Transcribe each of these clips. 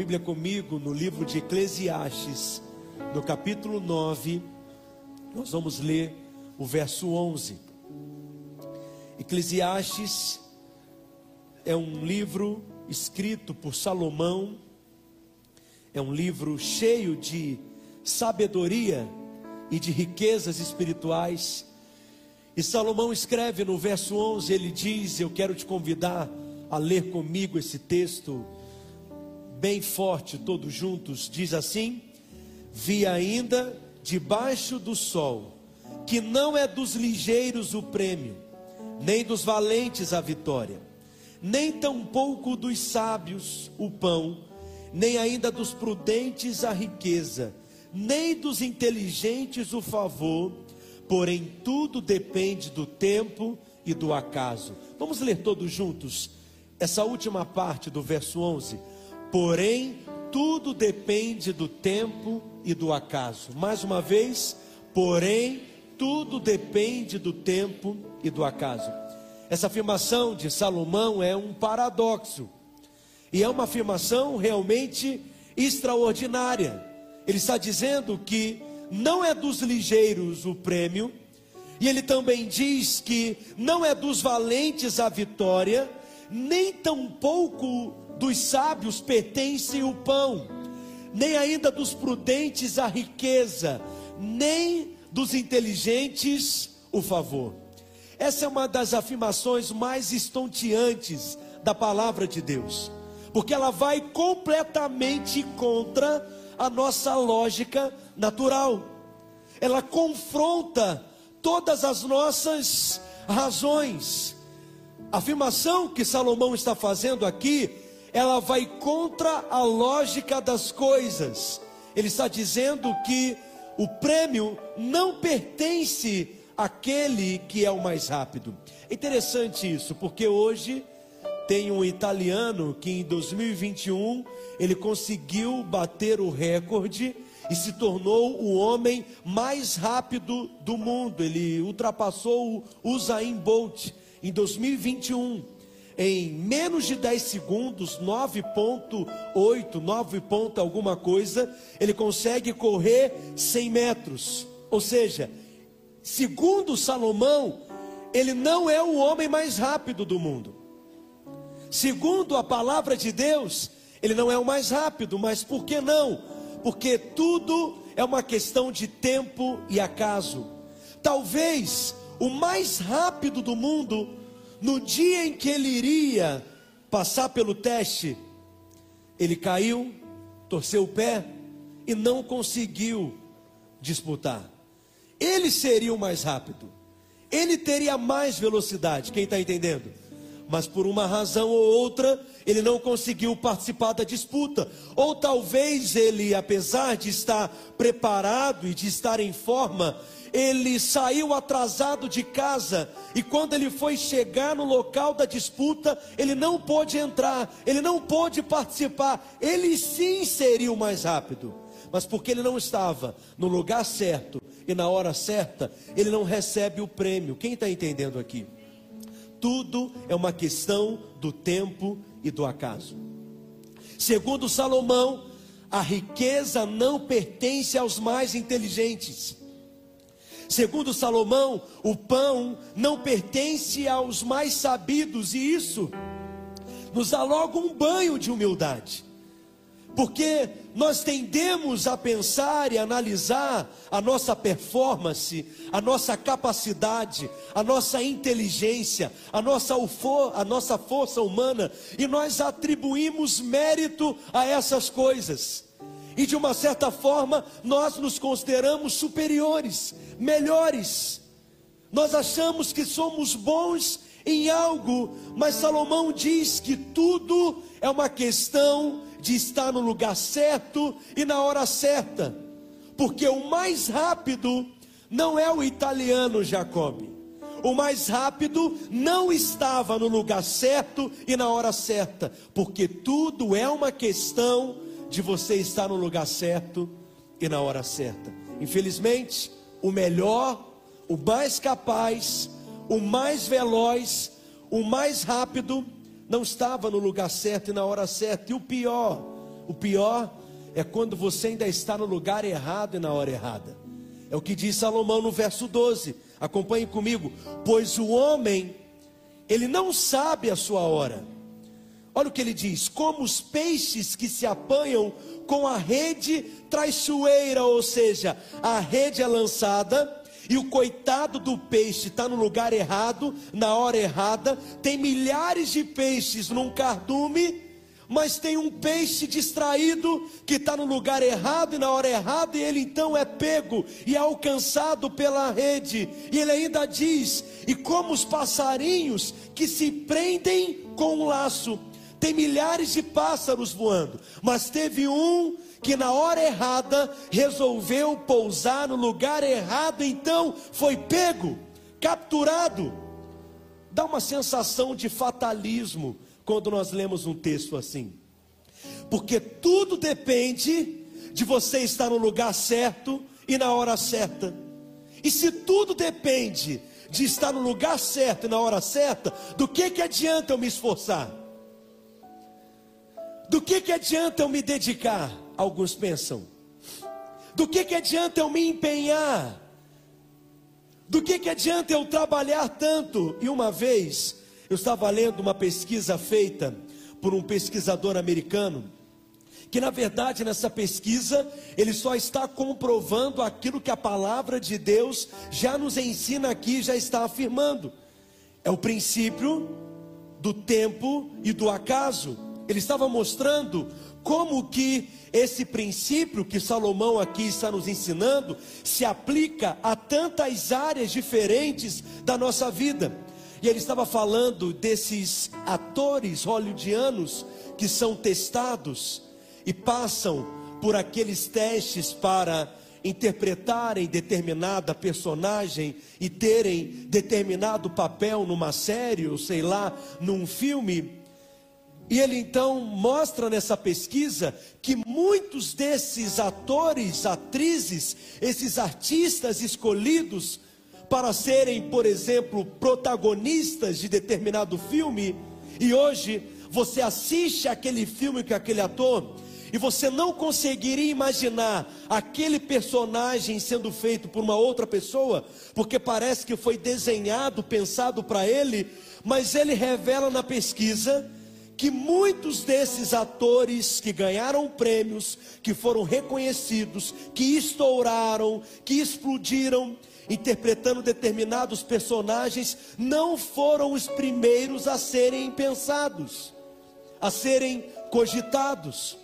Bíblia comigo no livro de Eclesiastes, no capítulo 9, nós vamos ler o verso 11. Eclesiastes é um livro escrito por Salomão, é um livro cheio de sabedoria e de riquezas espirituais. E Salomão escreve no verso 11: ele diz: Eu quero te convidar a ler comigo esse texto, bem forte, todos juntos. Diz assim: Vi ainda debaixo do sol, que não é dos ligeiros o prêmio, nem dos valentes a vitória, nem tampouco dos sábios o pão, nem ainda dos prudentes a riqueza, nem dos inteligentes o favor, porém tudo depende do tempo e do acaso. Vamos ler todos juntos essa última parte do verso 11. Porém, tudo depende do tempo e do acaso. Mais uma vez, porém, tudo depende do tempo e do acaso. Essa afirmação de Salomão é um paradoxo. E é uma afirmação realmente extraordinária. Ele está dizendo que não é dos ligeiros o prêmio, e ele também diz que não é dos valentes a vitória, nem tampouco dos sábios pertence o pão, nem ainda dos prudentes a riqueza, nem dos inteligentes o favor. Essa é uma das afirmações mais estonteantes da palavra de Deus, porque ela vai completamente contra a nossa lógica natural. Ela confronta todas as nossas razões. A afirmação que Salomão está fazendo aqui, ela vai contra a lógica das coisas. Ele está dizendo que o prêmio não pertence àquele que é o mais rápido. É interessante isso, porque hoje tem um italiano que em 2021 ele conseguiu bater o recorde e se tornou o homem mais rápido do mundo. Ele ultrapassou o Usain Bolt em 2021. Em menos de 10 segundos, 9.8, 9 ponto alguma coisa, ele consegue correr 100 metros. Ou seja, segundo Salomão, ele não é o homem mais rápido do mundo. Segundo a palavra de Deus, ele não é o mais rápido, mas por que não? Porque tudo é uma questão de tempo e acaso. Talvez o mais rápido do mundo, no dia em que ele iria passar pelo teste, ele caiu, torceu o pé e não conseguiu disputar. Ele seria o mais rápido, ele teria mais velocidade. Quem está entendendo? mas por uma razão ou outra ele não conseguiu participar da disputa. Ou talvez ele, apesar de estar preparado e de estar em forma, ele saiu atrasado de casa e quando ele foi chegar no local da disputa, ele não pôde entrar, ele não pôde participar. Ele sim seria o mais rápido, mas porque ele não estava no lugar certo e na hora certa, ele não recebe o prêmio. Quem está entendendo aqui? Tudo é uma questão do tempo e do acaso. Segundo Salomão, a riqueza não pertence aos mais inteligentes. Segundo Salomão, o pão não pertence aos mais sabidos, e isso nos dá logo um banho de humildade. Porque nós tendemos a pensar e analisar a nossa performance, a nossa capacidade, a nossa inteligência, a nossa, ufo, a nossa força humana, e nós atribuímos mérito a essas coisas. E de uma certa forma, nós nos consideramos superiores, melhores. Nós achamos que somos bons em algo, mas Salomão diz que tudo é uma questão de estar no lugar certo e na hora certa, porque o mais rápido não é o italiano Jacob. O mais rápido não estava no lugar certo e na hora certa, porque tudo é uma questão de você estar no lugar certo e na hora certa. Infelizmente, o melhor, o mais capaz, o mais veloz, o mais rápido, não estava no lugar certo e na hora certa. E o pior, O pior é quando você ainda está no lugar errado e na hora errada. É o que diz Salomão no verso 12. Acompanhe comigo. Pois o homem, ele não sabe a sua hora. Olha o que ele diz: como os peixes que se apanham com a rede traiçoeira, ou seja, a rede é lançada e o coitado do peixe está no lugar errado, na hora errada. Tem milhares de peixes num cardume, mas tem um peixe distraído que está no lugar errado e na hora errada, e ele então é pego e é alcançado pela rede. E ele ainda diz: e como os passarinhos que se prendem com um laço. Tem milhares de pássaros voando, mas teve um que na hora errada resolveu pousar no lugar errado, então foi pego, capturado. Dá uma sensação de fatalismo quando nós lemos um texto assim, porque tudo depende de você estar no lugar certo e na hora certa. E se tudo depende de estar no lugar certo e na hora certa, do que que adianta eu me esforçar? Do que que adianta eu me dedicar? alguns pensam. Do que, que adianta eu me empenhar? Do que, que adianta eu trabalhar tanto? E uma vez eu estava lendo uma pesquisa feita por um pesquisador americano, que na verdade nessa pesquisa ele só está comprovando aquilo que a palavra de Deus já nos ensina aqui, já está afirmando. É o princípio do tempo e do acaso. Ele estava mostrando como que esse princípio que Salomão aqui está nos ensinando se aplica a tantas áreas diferentes da nossa vida. E ele estava falando desses atores hollywoodianos que são testados e passam por aqueles testes para interpretarem determinada personagem e terem determinado papel numa série, ou sei lá, num filme. E ele então mostra nessa pesquisa que muitos desses atores, atrizes, esses artistas escolhidos para serem, por exemplo, protagonistas de determinado filme, e hoje você assiste aquele filme com aquele ator, e você não conseguiria imaginar aquele personagem sendo feito por uma outra pessoa, porque parece que foi desenhado, pensado para ele, mas ele revela na pesquisa que muitos desses atores que ganharam prêmios, que foram reconhecidos, que estouraram, que explodiram, interpretando determinados personagens, não foram os primeiros a serem pensados, a serem cogitados.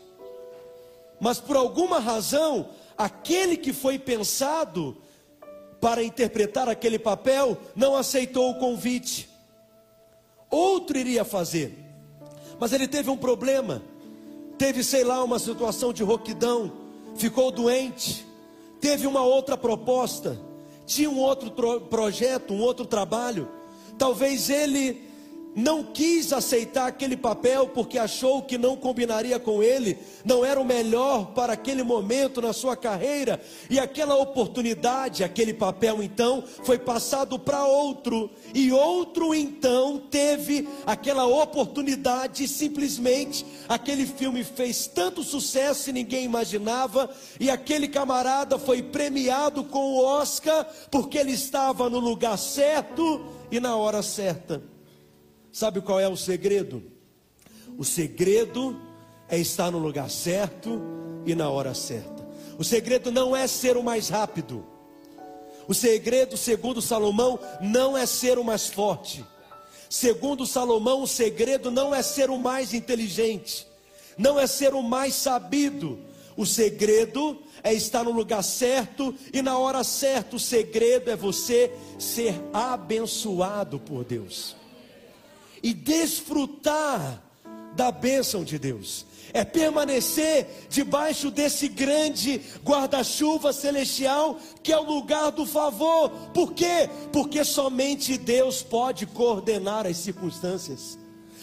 Mas por alguma razão, aquele que foi pensado para interpretar aquele papel não aceitou o convite. Outro iria fazer. Mas ele teve um problema. Teve, sei lá, uma situação de roquidão. Ficou doente. Teve uma outra proposta. Tinha um outro projeto, um outro trabalho. Talvez ele não quis aceitar aquele papel porque achou que não combinaria com ele, não era o melhor para aquele momento na sua carreira, e aquela oportunidade, aquele papel então foi passado para outro, e outro então teve aquela oportunidade, e simplesmente aquele filme fez tanto sucesso e ninguém imaginava, e aquele camarada foi premiado com o Oscar porque ele estava no lugar certo e na hora certa. Sabe qual é o segredo? O segredo é estar no lugar certo e na hora certa. O segredo não é ser o mais rápido. O segredo, segundo Salomão, não é ser o mais forte. Segundo Salomão, o segredo não é ser o mais inteligente, não é ser o mais sabido. O segredo é estar no lugar certo e na hora certa. O segredo é você ser abençoado por Deus e desfrutar da bênção de Deus. É permanecer debaixo desse grande guarda-chuva celestial que é o lugar do favor. Por quê? Porque somente Deus pode coordenar as circunstâncias.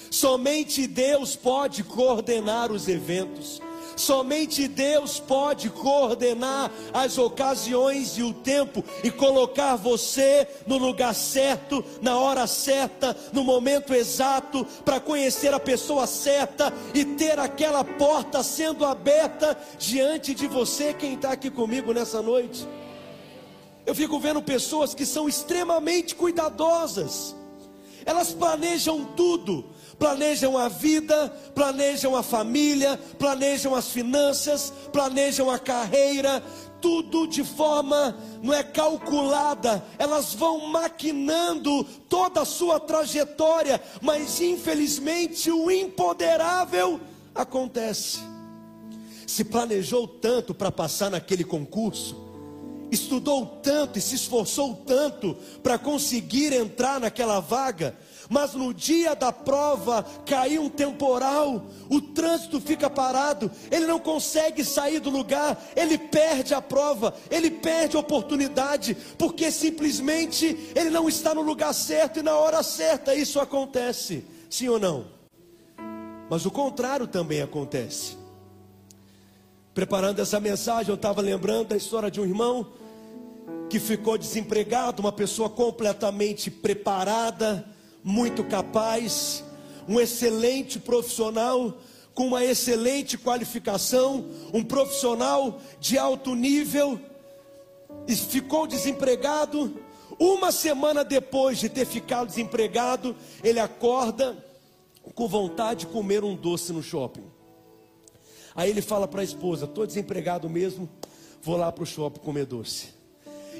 Somente Deus pode coordenar os eventos. Somente Deus pode coordenar as ocasiões e o tempo e colocar você no lugar certo, na hora certa, no momento exato, para conhecer a pessoa certa e ter aquela porta sendo aberta diante de você. Quem está aqui comigo nessa noite? Eu fico vendo pessoas que são extremamente cuidadosas, elas planejam tudo, planejam a vida, planejam a família, planejam as finanças, planejam a carreira, tudo de forma não é calculada, elas vão maquinando toda a sua trajetória, mas infelizmente o impoderável acontece. Se planejou tanto para passar naquele concurso, estudou tanto e se esforçou tanto para conseguir entrar naquela vaga, mas no dia da prova caiu um temporal, o trânsito fica parado, ele não consegue sair do lugar, ele perde a prova, ele perde a oportunidade, porque simplesmente ele não está no lugar certo e na hora certa. Isso acontece, sim ou não? Mas o contrário também acontece. Preparando essa mensagem, eu estava lembrando da história de um irmão que ficou desempregado, uma pessoa completamente preparada, muito capaz, um excelente profissional, com uma excelente qualificação, um profissional de alto nível, e ficou desempregado. Uma semana depois de ter ficado desempregado, ele acorda com vontade de comer um doce no shopping. Aí ele fala para a esposa: Estou desempregado mesmo, vou lá para o shopping comer doce.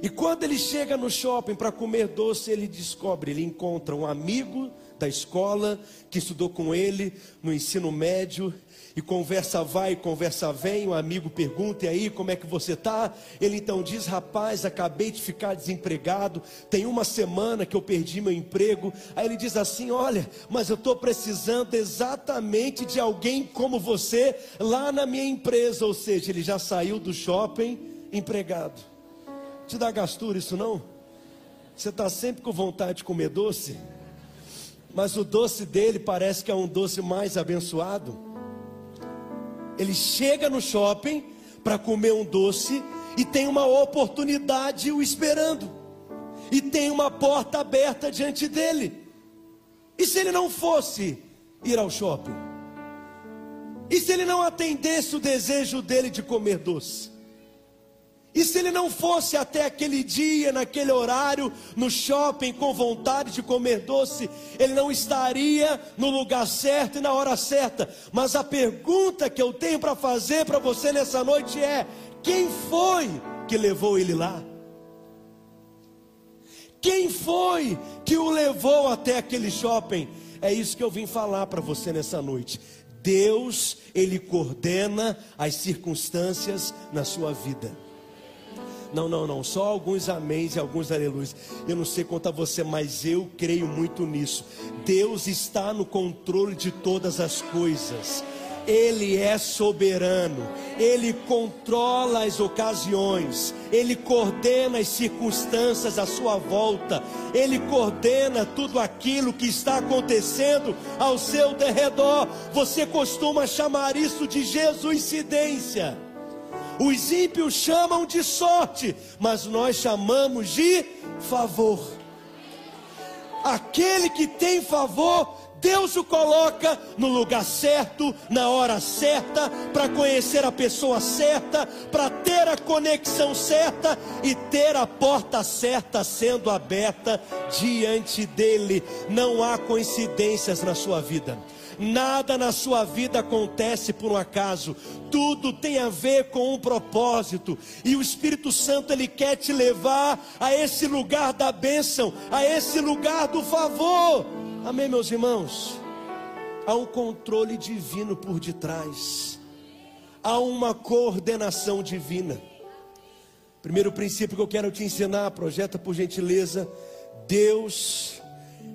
E quando ele chega no shopping para comer doce, ele descobre, ele encontra um amigo da escola que estudou com ele no ensino médio e conversa vai, conversa vem, o amigo pergunta, e aí, como é que você está? Ele então diz, rapaz, acabei de ficar desempregado, tem uma semana que eu perdi meu emprego. Aí ele diz assim, olha, mas eu estou precisando exatamente de alguém como você lá na minha empresa, ou seja, ele já saiu do shopping empregado. Te dá gastura isso não? Você está sempre com vontade de comer doce, mas o doce dele parece que é um doce mais abençoado. Ele chega no shopping para comer um doce e tem uma oportunidade o esperando, e tem uma porta aberta diante dele. E se ele não fosse ir ao shopping? E se ele não atendesse o desejo dele de comer doce? E se ele não fosse até aquele dia, naquele horário, no shopping, com vontade de comer doce, ele não estaria no lugar certo e na hora certa. Mas a pergunta que eu tenho para fazer para você nessa noite é: quem foi que levou ele lá? Quem foi que o levou até aquele shopping? É isso que eu vim falar para você nessa noite. Deus, Ele coordena as circunstâncias na sua vida. Não, não, não. Só alguns améns e alguns aleluias. Eu não sei quanto a você, mas eu creio muito nisso. Deus está no controle de todas as coisas. Ele é soberano, Ele controla as ocasiões, Ele coordena as circunstâncias à sua volta, Ele coordena tudo aquilo que está acontecendo ao seu derredor. Você costuma chamar isso de Jesuicidência. Os ímpios chamam de sorte, mas nós chamamos de favor. Aquele que tem favor, Deus o coloca no lugar certo, na hora certa, para conhecer a pessoa certa, para ter a conexão certa e ter a porta certa sendo aberta diante dele. Não há coincidências na sua vida. Nada na sua vida acontece por um acaso, tudo tem a ver com um propósito, e o Espírito Santo ele quer te levar a esse lugar da bênção, a esse lugar do favor. Amém, meus irmãos? Há um controle divino por detrás, há uma coordenação divina. Primeiro princípio que eu quero te ensinar, projeta por gentileza: Deus,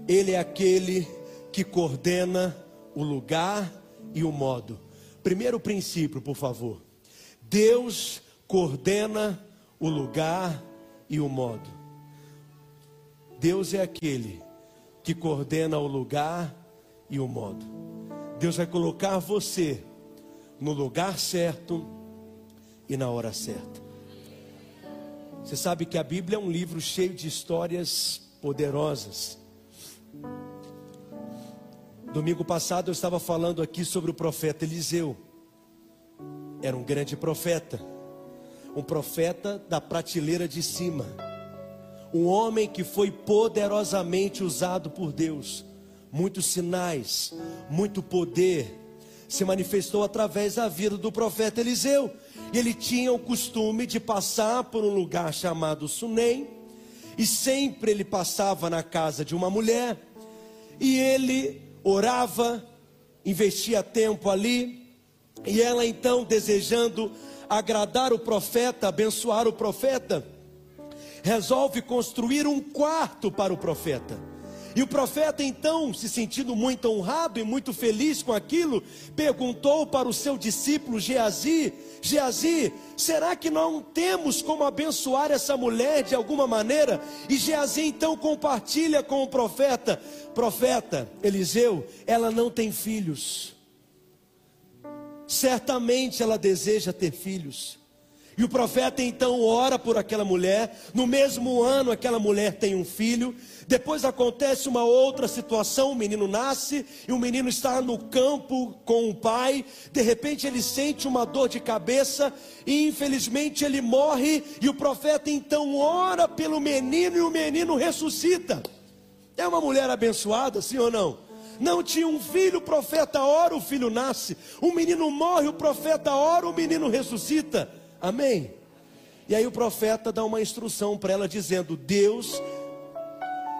Ele é aquele que coordena o lugar e o modo. Primeiro princípio, por favor. Deus coordena o lugar e o modo. Deus é aquele que coordena o lugar e o modo. Deus vai colocar você no lugar certo e na hora certa. Você sabe que a Bíblia é um livro cheio de histórias poderosas. Domingo passado eu estava falando aqui sobre o profeta Eliseu. Era um grande profeta, um profeta da prateleira de cima, um homem que foi poderosamente usado por Deus. Muitos sinais, muito poder se manifestou através da vida do profeta Eliseu. Ele tinha o costume de passar por um lugar chamado Sunem, e sempre ele passava na casa de uma mulher, e ele orava, investia tempo ali, e ela então, desejando agradar o profeta, abençoar o profeta, resolve construir um quarto para o profeta. E o profeta, então, se sentindo muito honrado e muito feliz com aquilo, perguntou para o seu discípulo Geazi: Geazi, será que não temos como abençoar essa mulher de alguma maneira? E Geazi então compartilha com o profeta: Profeta Eliseu, ela não tem filhos. Certamente ela deseja ter filhos. E o profeta então ora por aquela mulher. No mesmo ano, aquela mulher tem um filho. Depois acontece uma outra situação: o menino nasce e o menino está no campo com o pai. De repente, ele sente uma dor de cabeça e, infelizmente, ele morre. E o profeta então ora pelo menino e o menino ressuscita. É uma mulher abençoada, sim ou não? Não tinha um filho, o profeta ora, o filho nasce. O menino morre, o profeta ora, o menino ressuscita. Amém? E aí o profeta dá uma instrução para ela dizendo: Deus,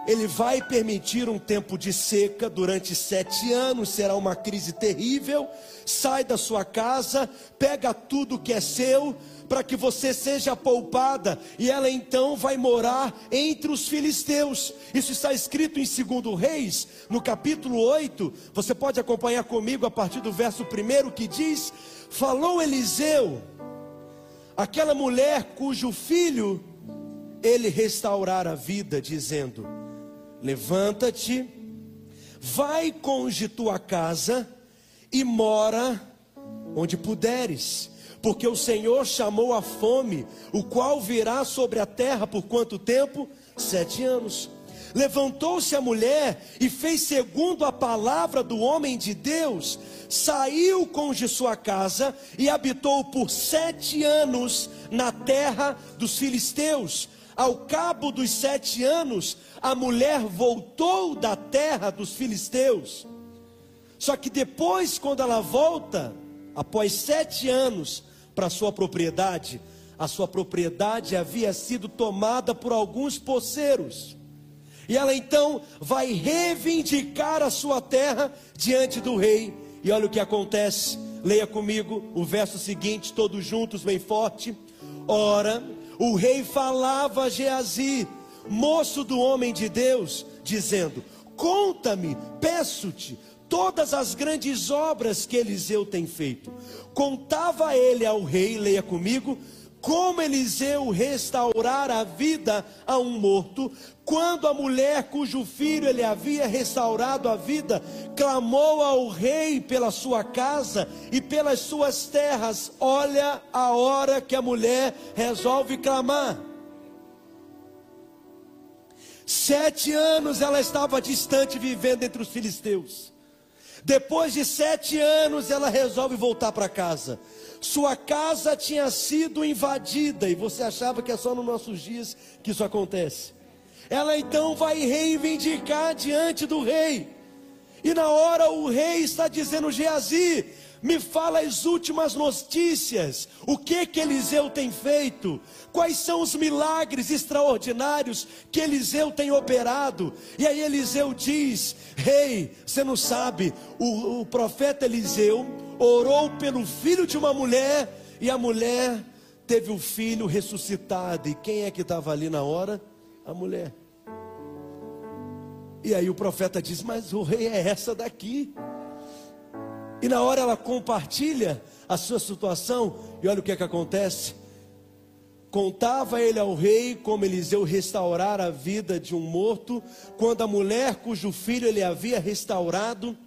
Ele vai permitir um tempo de seca durante sete anos, será uma crise terrível. Sai da sua casa, pega tudo que é seu, para que você seja poupada, e ela então vai morar entre os filisteus. Isso está escrito em 2 Reis, no capítulo 8. Você pode acompanhar comigo a partir do verso 1 que diz: Falou Eliseu aquela mulher cujo filho ele restaurara a vida, dizendo: Levanta-te, vai conge tua casa e mora onde puderes, porque o Senhor chamou a fome, o qual virá sobre a terra por quanto tempo? Sete anos. Levantou-se a mulher e fez segundo a palavra do homem de Deus, saiu com de sua casa e habitou por sete anos na terra dos filisteus. Ao cabo dos sete anos, a mulher voltou da terra dos filisteus. Só que depois, quando ela volta, após sete anos, para sua propriedade, a sua propriedade havia sido tomada por alguns poceiros. E ela então vai reivindicar a sua terra diante do rei. E olha o que acontece. Leia comigo o verso seguinte, todos juntos, bem forte. Ora, o rei falava a Geazi, moço do homem de Deus, dizendo: Conta-me, peço-te, todas as grandes obras que Eliseu tem feito. Contava ele ao rei, leia comigo, como Eliseu restaurar a vida a um morto, quando a mulher cujo filho ele havia restaurado a vida, clamou ao rei pela sua casa e pelas suas terras, olha a hora que a mulher resolve clamar. Sete anos ela estava distante, vivendo entre os filisteus. Depois de sete anos, ela resolve voltar para casa. Sua casa tinha sido invadida, e você achava que é só nos nossos dias que isso acontece. Ela então vai reivindicar diante do rei. E na hora o rei está dizendo: Geazi, me fala as últimas notícias. O que que Eliseu tem feito? Quais são os milagres extraordinários que Eliseu tem operado? E aí Eliseu diz: Rei, você não sabe, o, o profeta Eliseu orou pelo filho de uma mulher e a mulher teve o filho ressuscitado. E quem é que estava ali na hora? A mulher. E aí o profeta diz: Mas o rei é essa daqui. E na hora ela compartilha a sua situação, e olha o que é que acontece. Contava ele ao rei como Eliseu restaurar a vida de um morto, quando a mulher cujo filho ele havia restaurado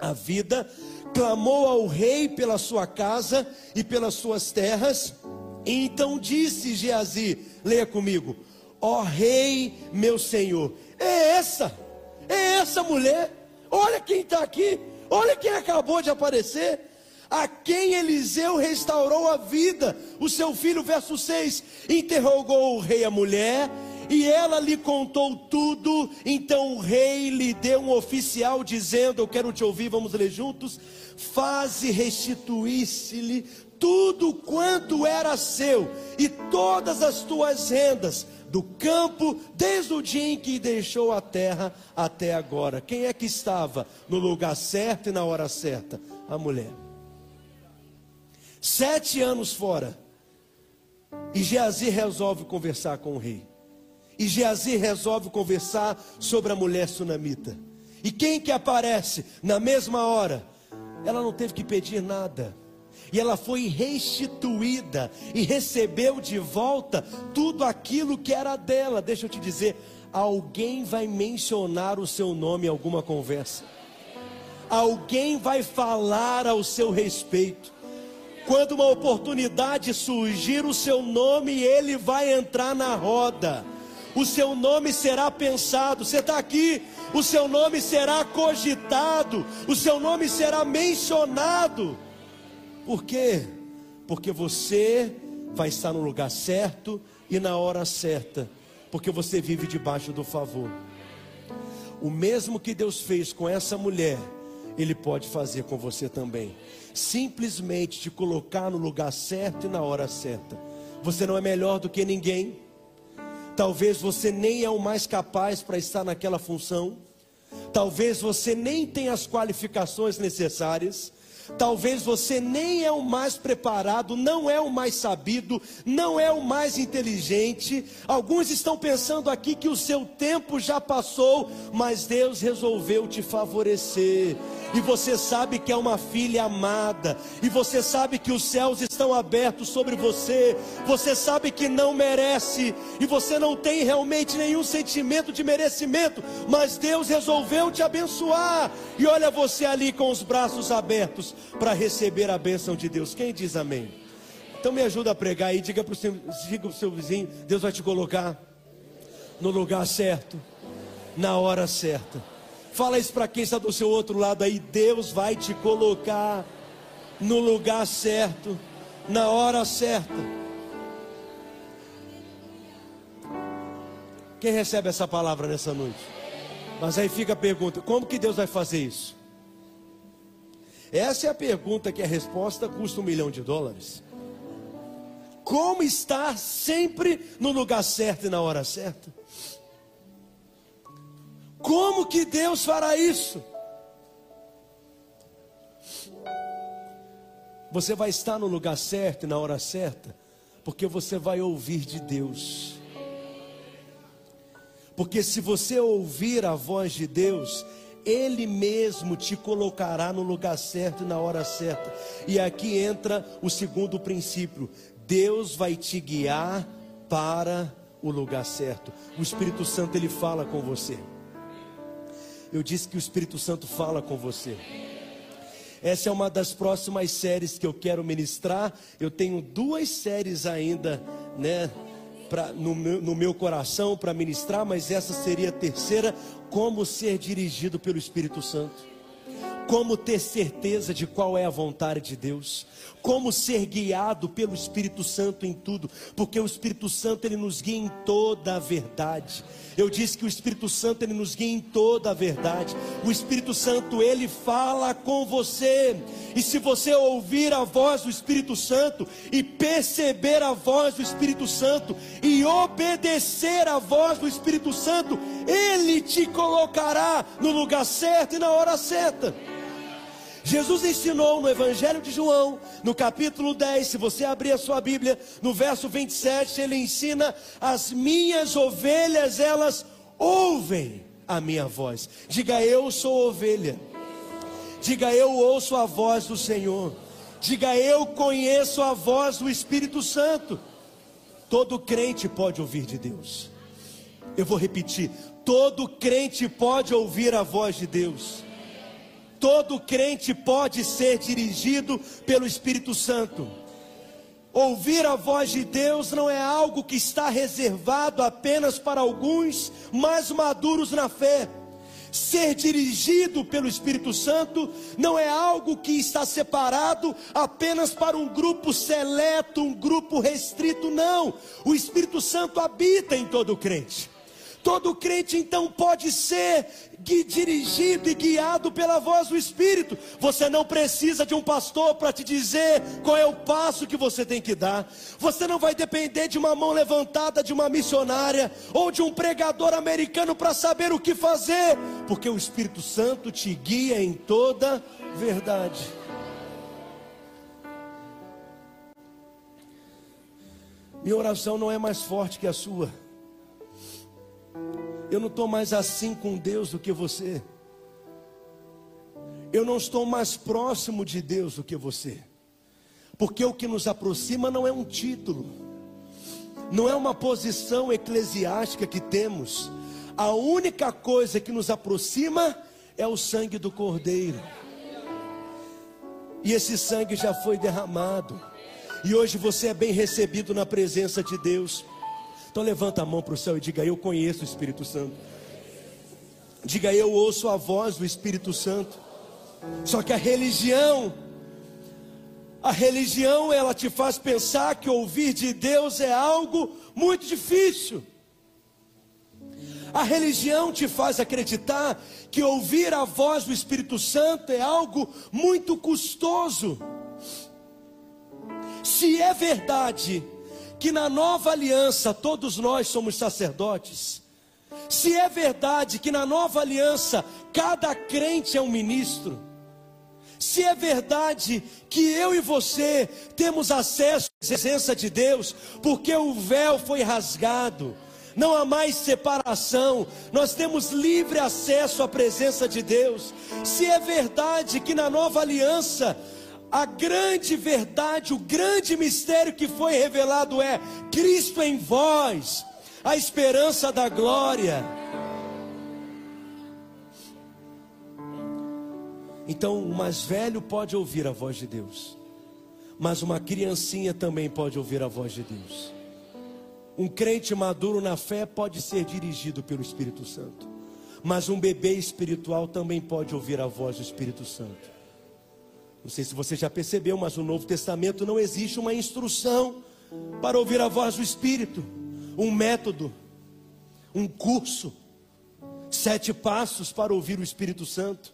a vida, clamou ao rei pela sua casa e pelas suas terras. E então disse Geazi: leia comigo, ó rei meu senhor, é essa, é essa mulher, olha quem está aqui, olha quem acabou de aparecer a quem Eliseu restaurou a vida, o seu filho, verso 6. Interrogou o rei a mulher, e ela lhe contou tudo. Então o rei lhe deu um oficial, dizendo: Eu quero te ouvir, vamos ler juntos. Faze restituir-se-lhe tudo quanto era seu, e todas as tuas rendas, do campo, desde o dia em que deixou a terra até agora. Quem é que estava no lugar certo e na hora certa? A mulher. Sete anos fora. E Geazi resolve conversar com o rei. E Geazi resolve conversar sobre a mulher sunamita. E quem que aparece na mesma hora? Ela não teve que pedir nada. E ela foi restituída e recebeu de volta tudo aquilo que era dela. Deixa eu te dizer, alguém vai mencionar o seu nome em alguma conversa. Alguém vai falar ao seu respeito. Quando uma oportunidade surgir, o seu nome ele vai entrar na roda. O seu nome será pensado. Você está aqui, o seu nome será cogitado, o seu nome será mencionado. Por quê? Porque você vai estar no lugar certo e na hora certa, porque você vive debaixo do favor. O mesmo que Deus fez com essa mulher, Ele pode fazer com você também simplesmente te colocar no lugar certo e na hora certa. Você não é melhor do que ninguém. Talvez você nem é o mais capaz para estar naquela função. Talvez você nem tenha as qualificações necessárias. Talvez você nem é o mais preparado, não é o mais sabido, não é o mais inteligente. Alguns estão pensando aqui que o seu tempo já passou, mas Deus resolveu te favorecer. E você sabe que é uma filha amada, e você sabe que os céus estão abertos sobre você, você sabe que não merece, e você não tem realmente nenhum sentimento de merecimento, mas Deus resolveu te abençoar, e olha você ali com os braços abertos para receber a bênção de Deus. Quem diz amém? Então me ajuda a pregar aí, diga para o seu, diga seu vizinho, Deus vai te colocar no lugar certo, na hora certa. Fala isso para quem está do seu outro lado aí. Deus vai te colocar no lugar certo, na hora certa. Quem recebe essa palavra nessa noite? Mas aí fica a pergunta: como que Deus vai fazer isso? Essa é a pergunta que a resposta custa um milhão de dólares. Como estar sempre no lugar certo e na hora certa? Como que Deus fará isso? Você vai estar no lugar certo e na hora certa, porque você vai ouvir de Deus. Porque se você ouvir a voz de Deus, Ele mesmo te colocará no lugar certo e na hora certa. E aqui entra o segundo princípio: Deus vai te guiar para o lugar certo. O Espírito Santo ele fala com você. Eu disse que o Espírito Santo fala com você. Essa é uma das próximas séries que eu quero ministrar. Eu tenho duas séries ainda, né, pra, no, meu, no meu coração para ministrar, mas essa seria a terceira: Como ser dirigido pelo Espírito Santo como ter certeza de qual é a vontade de Deus, como ser guiado pelo Espírito Santo em tudo, porque o Espírito Santo ele nos guia em toda a verdade. Eu disse que o Espírito Santo ele nos guia em toda a verdade. O Espírito Santo ele fala com você. E se você ouvir a voz do Espírito Santo e perceber a voz do Espírito Santo e obedecer a voz do Espírito Santo, ele te colocará no lugar certo e na hora certa. Jesus ensinou no Evangelho de João, no capítulo 10, se você abrir a sua Bíblia, no verso 27, ele ensina: As minhas ovelhas, elas ouvem a minha voz. Diga eu sou ovelha. Diga eu ouço a voz do Senhor. Diga eu conheço a voz do Espírito Santo. Todo crente pode ouvir de Deus. Eu vou repetir: todo crente pode ouvir a voz de Deus. Todo crente pode ser dirigido pelo Espírito Santo. Ouvir a voz de Deus não é algo que está reservado apenas para alguns mais maduros na fé. Ser dirigido pelo Espírito Santo não é algo que está separado apenas para um grupo seleto, um grupo restrito, não. O Espírito Santo habita em todo crente. Todo crente então pode ser dirigido e guiado pela voz do Espírito. Você não precisa de um pastor para te dizer qual é o passo que você tem que dar. Você não vai depender de uma mão levantada de uma missionária ou de um pregador americano para saber o que fazer, porque o Espírito Santo te guia em toda verdade. Minha oração não é mais forte que a sua. Eu não estou mais assim com Deus do que você. Eu não estou mais próximo de Deus do que você. Porque o que nos aproxima não é um título, não é uma posição eclesiástica que temos. A única coisa que nos aproxima é o sangue do Cordeiro. E esse sangue já foi derramado. E hoje você é bem recebido na presença de Deus. Então levanta a mão para o céu e diga: Eu conheço o Espírito Santo. Diga: Eu ouço a voz do Espírito Santo. Só que a religião, a religião, ela te faz pensar que ouvir de Deus é algo muito difícil. A religião te faz acreditar que ouvir a voz do Espírito Santo é algo muito custoso. Se é verdade que na nova aliança todos nós somos sacerdotes, se é verdade que na nova aliança cada crente é um ministro, se é verdade que eu e você temos acesso à presença de Deus, porque o véu foi rasgado, não há mais separação, nós temos livre acesso à presença de Deus. Se é verdade que na nova aliança a grande verdade, o grande mistério que foi revelado é Cristo em vós, a esperança da glória. Então, o mais velho pode ouvir a voz de Deus, mas uma criancinha também pode ouvir a voz de Deus. Um crente maduro na fé pode ser dirigido pelo Espírito Santo, mas um bebê espiritual também pode ouvir a voz do Espírito Santo. Não sei se você já percebeu, mas no Novo Testamento não existe uma instrução para ouvir a voz do Espírito, um método, um curso, sete passos para ouvir o Espírito Santo.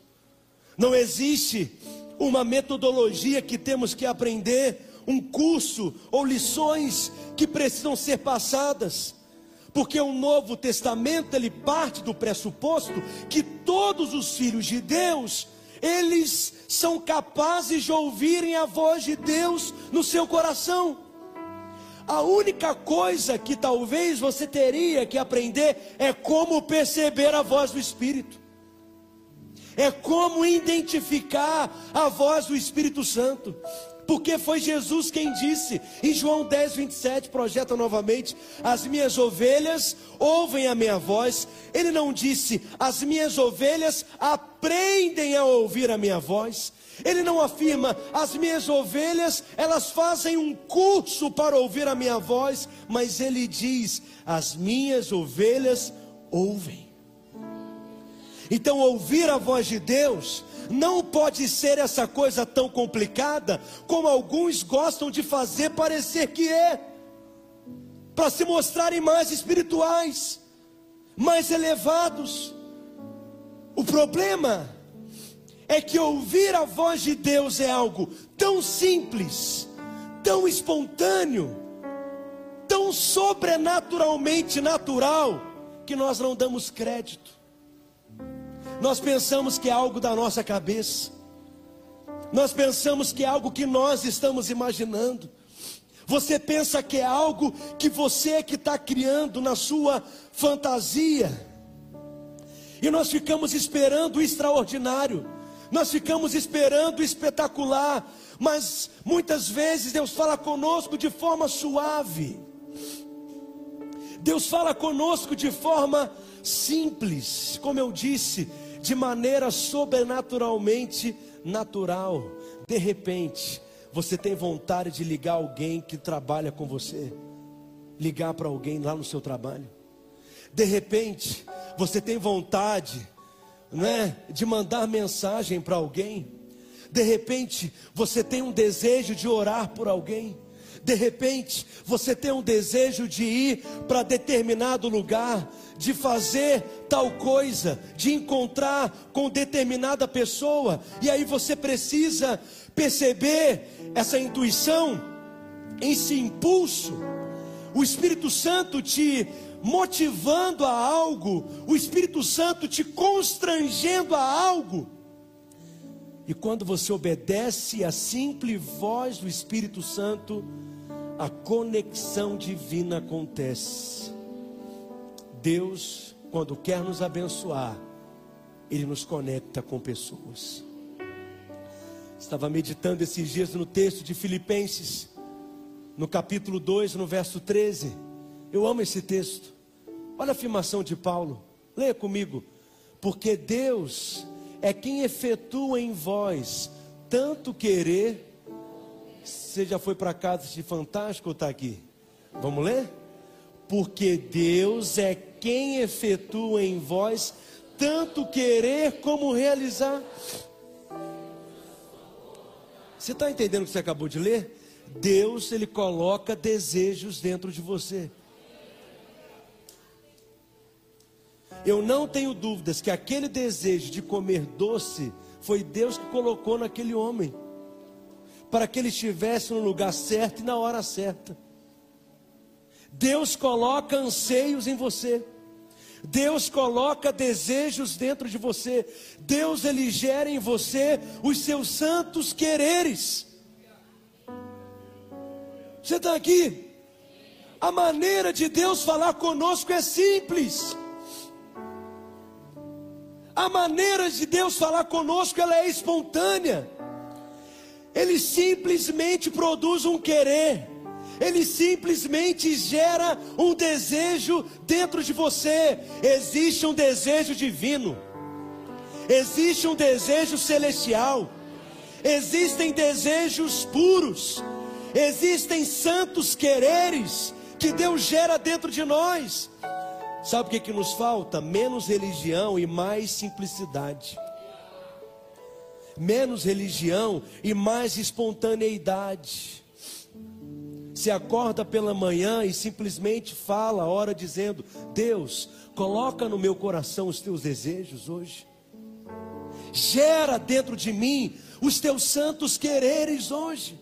Não existe uma metodologia que temos que aprender, um curso ou lições que precisam ser passadas. Porque o Novo Testamento ele parte do pressuposto que todos os filhos de Deus eles são capazes de ouvirem a voz de Deus no seu coração. A única coisa que talvez você teria que aprender é como perceber a voz do Espírito, é como identificar a voz do Espírito Santo porque foi Jesus quem disse, em João 10, 27, projeta novamente: As minhas ovelhas ouvem a minha voz. Ele não disse, as minhas ovelhas aprendem a ouvir a minha voz. Ele não afirma, as minhas ovelhas, elas fazem um curso para ouvir a minha voz, mas ele diz, as minhas ovelhas ouvem. Então, ouvir a voz de Deus não pode ser essa coisa tão complicada como alguns gostam de fazer parecer que é, para se mostrarem mais espirituais, mais elevados. O problema é que ouvir a voz de Deus é algo tão simples, tão espontâneo, tão sobrenaturalmente natural, que nós não damos crédito. Nós pensamos que é algo da nossa cabeça. Nós pensamos que é algo que nós estamos imaginando. Você pensa que é algo que você que está criando na sua fantasia. E nós ficamos esperando o extraordinário. Nós ficamos esperando o espetacular. Mas muitas vezes Deus fala conosco de forma suave. Deus fala conosco de forma simples. Como eu disse, de maneira sobrenaturalmente natural. De repente, você tem vontade de ligar alguém que trabalha com você, ligar para alguém lá no seu trabalho. De repente, você tem vontade, né, de mandar mensagem para alguém. De repente, você tem um desejo de orar por alguém. De repente, você tem um desejo de ir para determinado lugar, de fazer tal coisa, de encontrar com determinada pessoa, e aí você precisa perceber essa intuição, esse impulso, o Espírito Santo te motivando a algo, o Espírito Santo te constrangendo a algo. E quando você obedece à simples voz do Espírito Santo, a conexão divina acontece. Deus, quando quer nos abençoar, Ele nos conecta com pessoas. Estava meditando esses dias no texto de Filipenses, no capítulo 2, no verso 13. Eu amo esse texto. Olha a afirmação de Paulo. Leia comigo. Porque Deus é quem efetua em vós tanto querer você já foi para casa de fantástico ou está aqui? Vamos ler? Porque Deus é quem efetua em vós tanto querer como realizar. Você está entendendo o que você acabou de ler? Deus, Ele coloca desejos dentro de você. Eu não tenho dúvidas que aquele desejo de comer doce foi Deus que colocou naquele homem para que ele estivesse no lugar certo e na hora certa. Deus coloca anseios em você. Deus coloca desejos dentro de você. Deus ele gera em você os seus santos quereres. Você está aqui? A maneira de Deus falar conosco é simples. A maneira de Deus falar conosco ela é espontânea. Ele simplesmente produz um querer. Ele simplesmente gera um desejo dentro de você. Existe um desejo divino. Existe um desejo celestial. Existem desejos puros. Existem santos quereres que Deus gera dentro de nós. Sabe o que, que nos falta? Menos religião e mais simplicidade menos religião e mais espontaneidade. Se acorda pela manhã e simplesmente fala a hora dizendo: Deus, coloca no meu coração os teus desejos hoje. Gera dentro de mim os teus santos quereres hoje.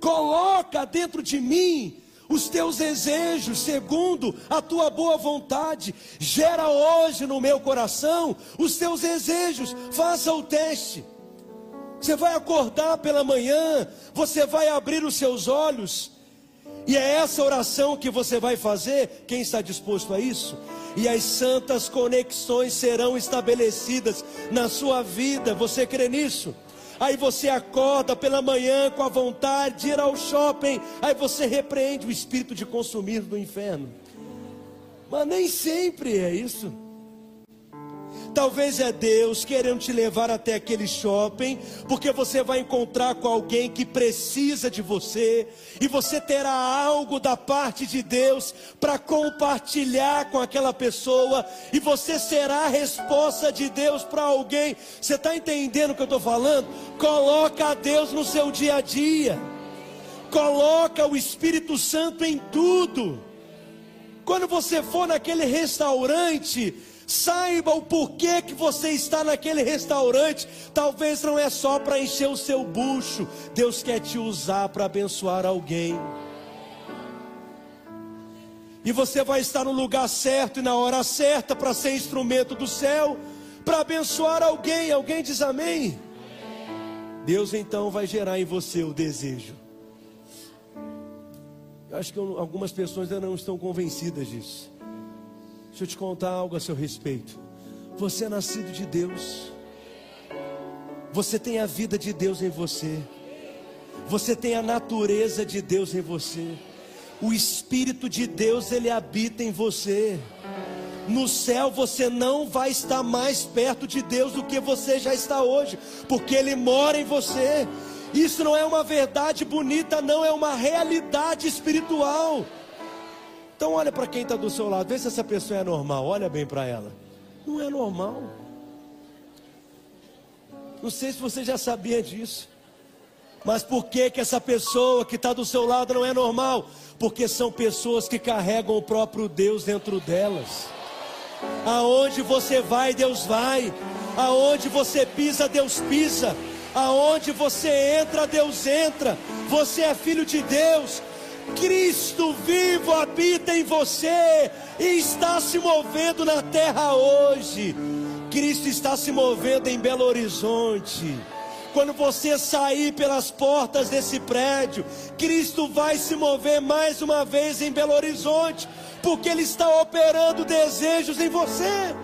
Coloca dentro de mim os teus desejos, segundo a tua boa vontade. Gera hoje no meu coração os teus desejos. Faça o teste. Você vai acordar pela manhã, você vai abrir os seus olhos, e é essa oração que você vai fazer. Quem está disposto a isso? E as santas conexões serão estabelecidas na sua vida. Você crê nisso? Aí você acorda pela manhã com a vontade de ir ao shopping. Aí você repreende o espírito de consumir do inferno. Mas nem sempre é isso. Talvez é Deus querendo te levar até aquele shopping, porque você vai encontrar com alguém que precisa de você, e você terá algo da parte de Deus para compartilhar com aquela pessoa, e você será a resposta de Deus para alguém. Você está entendendo o que eu estou falando? Coloca a Deus no seu dia a dia, coloca o Espírito Santo em tudo. Quando você for naquele restaurante, Saiba o porquê que você está naquele restaurante. Talvez não é só para encher o seu bucho. Deus quer te usar para abençoar alguém. E você vai estar no lugar certo e na hora certa para ser instrumento do céu, para abençoar alguém. Alguém diz amém? Deus então vai gerar em você o desejo. Eu acho que algumas pessoas ainda não estão convencidas disso. Deixa eu te contar algo a seu respeito. Você é nascido de Deus. Você tem a vida de Deus em você. Você tem a natureza de Deus em você. O Espírito de Deus, ele habita em você. No céu você não vai estar mais perto de Deus do que você já está hoje, porque Ele mora em você. Isso não é uma verdade bonita, não, é uma realidade espiritual. Então olha para quem está do seu lado, vê se essa pessoa é normal, olha bem para ela. Não é normal. Não sei se você já sabia disso. Mas por que, que essa pessoa que está do seu lado não é normal? Porque são pessoas que carregam o próprio Deus dentro delas. Aonde você vai, Deus vai. Aonde você pisa, Deus pisa. Aonde você entra, Deus entra. Você é filho de Deus. Cristo vivo habita em você e está se movendo na terra hoje. Cristo está se movendo em Belo Horizonte. Quando você sair pelas portas desse prédio, Cristo vai se mover mais uma vez em Belo Horizonte, porque Ele está operando desejos em você.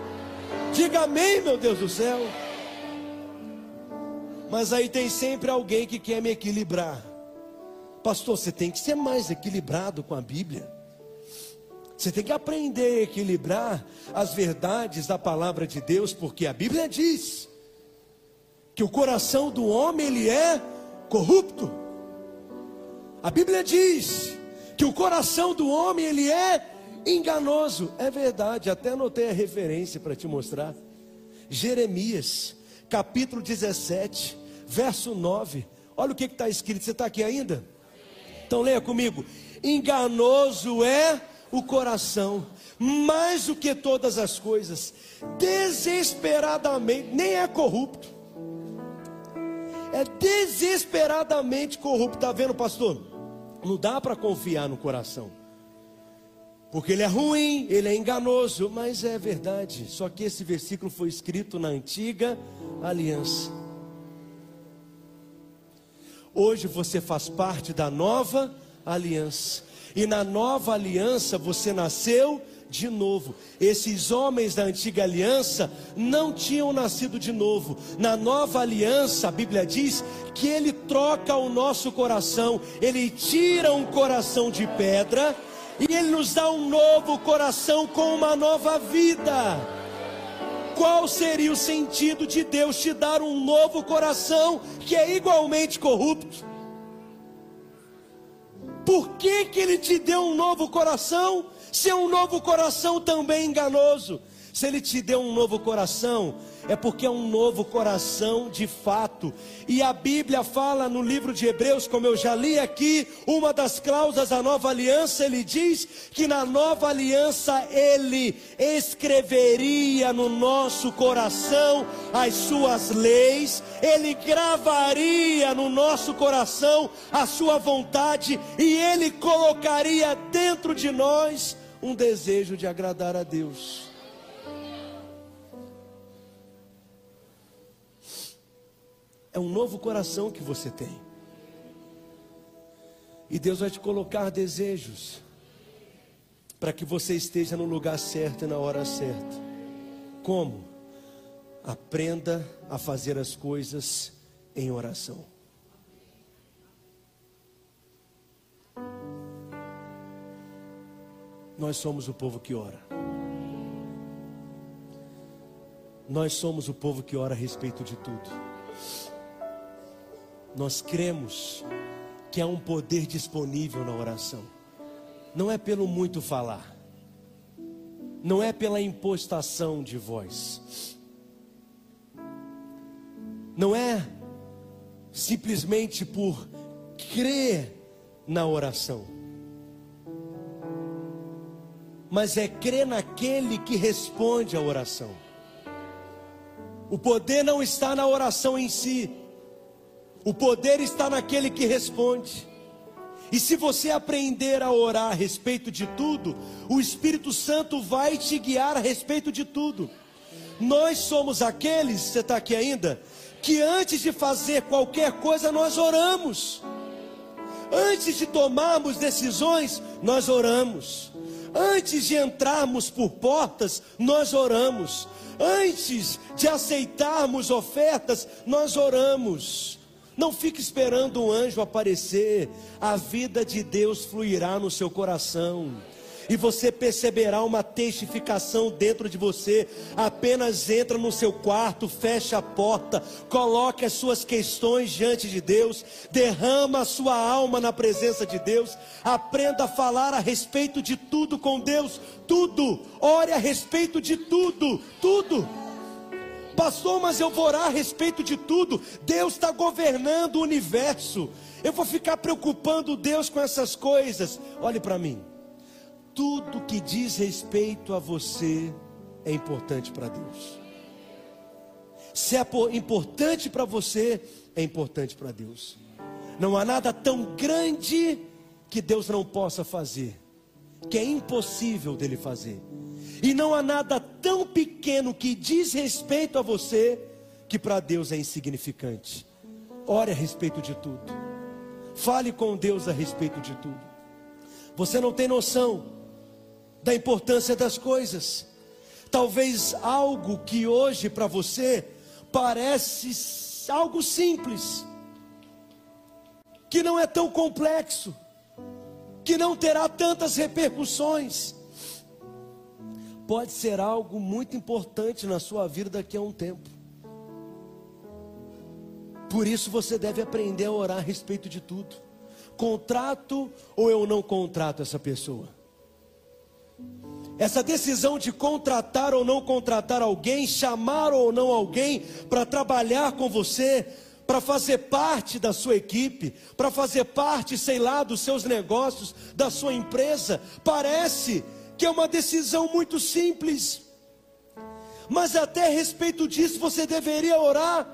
Diga amém, meu Deus do céu. Mas aí tem sempre alguém que quer me equilibrar. Pastor, você tem que ser mais equilibrado com a Bíblia. Você tem que aprender a equilibrar as verdades da palavra de Deus, porque a Bíblia diz que o coração do homem ele é corrupto. A Bíblia diz que o coração do homem ele é enganoso. É verdade, até anotei a referência para te mostrar. Jeremias, capítulo 17, verso 9. Olha o que está escrito. Você está aqui ainda? Então leia comigo. Enganoso é o coração, mais do que todas as coisas, desesperadamente, nem é corrupto é desesperadamente corrupto. Está vendo, pastor? Não dá para confiar no coração. Porque ele é ruim, ele é enganoso, mas é verdade. Só que esse versículo foi escrito na antiga aliança. Hoje você faz parte da nova aliança. E na nova aliança você nasceu de novo. Esses homens da antiga aliança não tinham nascido de novo. Na nova aliança, a Bíblia diz que ele troca o nosso coração, ele tira um coração de pedra e ele nos dá um novo coração com uma nova vida. Qual seria o sentido de Deus te dar um novo coração que é igualmente corrupto? Por que, que ele te deu um novo coração? Se é um novo coração também enganoso. Se ele te deu um novo coração, é porque é um novo coração de fato. E a Bíblia fala no livro de Hebreus, como eu já li aqui, uma das cláusulas da nova aliança, ele diz que na nova aliança ele escreveria no nosso coração as suas leis, ele gravaria no nosso coração a sua vontade e ele colocaria dentro de nós um desejo de agradar a Deus. É um novo coração que você tem. E Deus vai te colocar desejos para que você esteja no lugar certo e na hora certa. Como? Aprenda a fazer as coisas em oração. Nós somos o povo que ora. Nós somos o povo que ora a respeito de tudo. Nós cremos que há um poder disponível na oração. Não é pelo muito falar. Não é pela impostação de voz. Não é simplesmente por crer na oração mas é crer naquele que responde à oração. O poder não está na oração em si, o poder está naquele que responde. E se você aprender a orar a respeito de tudo, o Espírito Santo vai te guiar a respeito de tudo. Nós somos aqueles, você está aqui ainda, que antes de fazer qualquer coisa nós oramos. Antes de tomarmos decisões, nós oramos. Antes de entrarmos por portas, nós oramos. Antes de aceitarmos ofertas, nós oramos. Não fique esperando um anjo aparecer. A vida de Deus fluirá no seu coração. e você perceberá uma testificação dentro de você. Apenas entra no seu quarto, fecha a porta, coloque as suas questões diante de Deus, derrama a sua alma na presença de Deus, aprenda a falar a respeito de tudo com Deus, tudo, ore a respeito de tudo, tudo. Pastor, mas eu vou orar a respeito de tudo. Deus está governando o universo. Eu vou ficar preocupando Deus com essas coisas. Olhe para mim. Tudo que diz respeito a você é importante para Deus. Se é importante para você, é importante para Deus. Não há nada tão grande que Deus não possa fazer, que é impossível dele fazer. E não há nada tão pequeno que diz respeito a você que para Deus é insignificante. Ore a respeito de tudo. Fale com Deus a respeito de tudo. Você não tem noção da importância das coisas. Talvez algo que hoje para você parece algo simples, que não é tão complexo, que não terá tantas repercussões, pode ser algo muito importante na sua vida daqui a um tempo. Por isso você deve aprender a orar a respeito de tudo. Contrato ou eu não contrato essa pessoa? Essa decisão de contratar ou não contratar alguém, chamar ou não alguém para trabalhar com você, para fazer parte da sua equipe, para fazer parte, sei lá, dos seus negócios, da sua empresa, parece que é uma decisão muito simples. Mas até a respeito disso você deveria orar.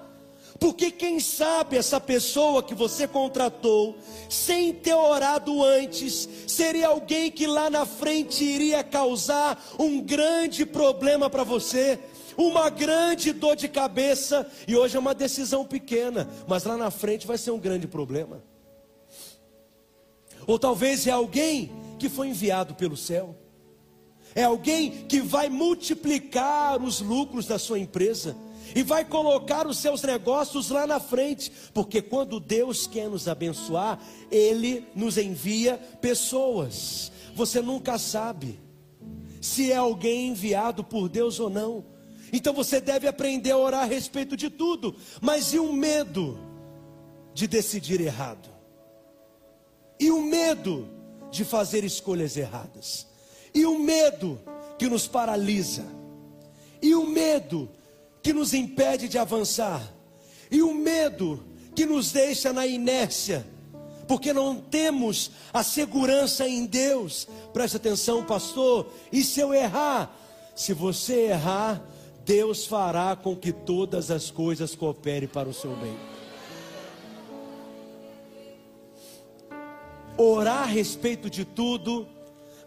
Porque quem sabe essa pessoa que você contratou, sem ter orado antes, seria alguém que lá na frente iria causar um grande problema para você, uma grande dor de cabeça, e hoje é uma decisão pequena, mas lá na frente vai ser um grande problema. Ou talvez é alguém que foi enviado pelo céu. É alguém que vai multiplicar os lucros da sua empresa e vai colocar os seus negócios lá na frente, porque quando Deus quer nos abençoar, Ele nos envia pessoas. Você nunca sabe se é alguém enviado por Deus ou não. Então você deve aprender a orar a respeito de tudo, mas e o medo de decidir errado? E o medo de fazer escolhas erradas? E o medo que nos paralisa? E o medo que nos impede de avançar, e o medo que nos deixa na inércia, porque não temos a segurança em Deus. Preste atenção, pastor. E se eu errar? Se você errar, Deus fará com que todas as coisas cooperem para o seu bem. Orar a respeito de tudo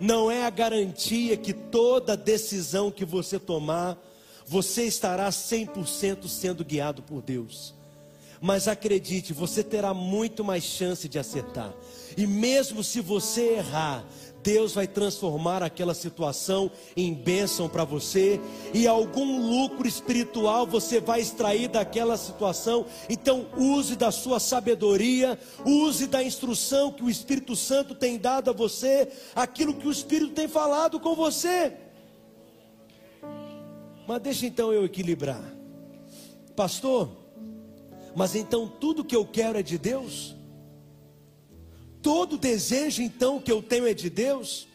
não é a garantia que toda decisão que você tomar você estará 100% sendo guiado por Deus. Mas acredite, você terá muito mais chance de acertar. E mesmo se você errar, Deus vai transformar aquela situação em bênção para você e algum lucro espiritual você vai extrair daquela situação. Então, use da sua sabedoria, use da instrução que o Espírito Santo tem dado a você, aquilo que o Espírito tem falado com você. Mas deixa então eu equilibrar. Pastor, mas então tudo que eu quero é de Deus? Todo desejo então que eu tenho é de Deus?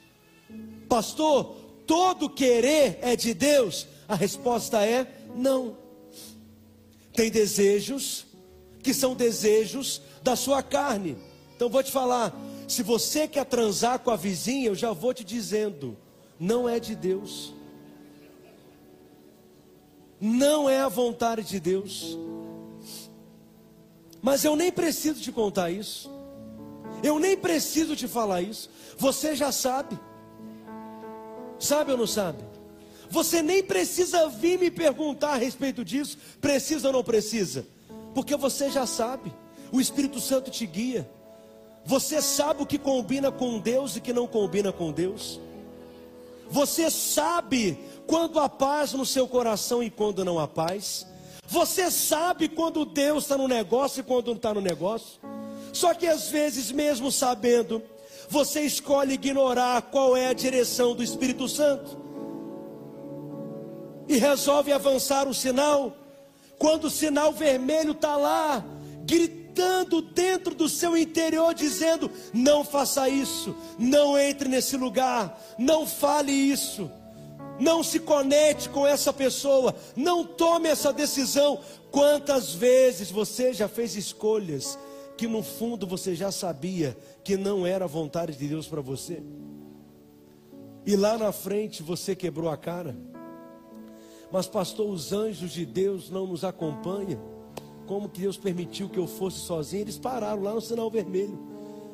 Pastor, todo querer é de Deus? A resposta é não. Tem desejos que são desejos da sua carne. Então vou te falar, se você quer transar com a vizinha, eu já vou te dizendo, não é de Deus não é a vontade de Deus. Mas eu nem preciso te contar isso. Eu nem preciso te falar isso. Você já sabe. Sabe ou não sabe? Você nem precisa vir me perguntar a respeito disso. Precisa ou não precisa? Porque você já sabe. O Espírito Santo te guia. Você sabe o que combina com Deus e que não combina com Deus. Você sabe quando há paz no seu coração e quando não há paz. Você sabe quando Deus está no negócio e quando não está no negócio. Só que às vezes, mesmo sabendo, você escolhe ignorar qual é a direção do Espírito Santo e resolve avançar o sinal, quando o sinal vermelho está lá, gritando dentro do seu interior, dizendo: não faça isso, não entre nesse lugar, não fale isso, não se conecte com essa pessoa, não tome essa decisão. Quantas vezes você já fez escolhas que no fundo você já sabia que não era a vontade de Deus para você? E lá na frente você quebrou a cara? Mas, pastor, os anjos de Deus não nos acompanham. Como que Deus permitiu que eu fosse sozinho? Eles pararam lá no sinal vermelho.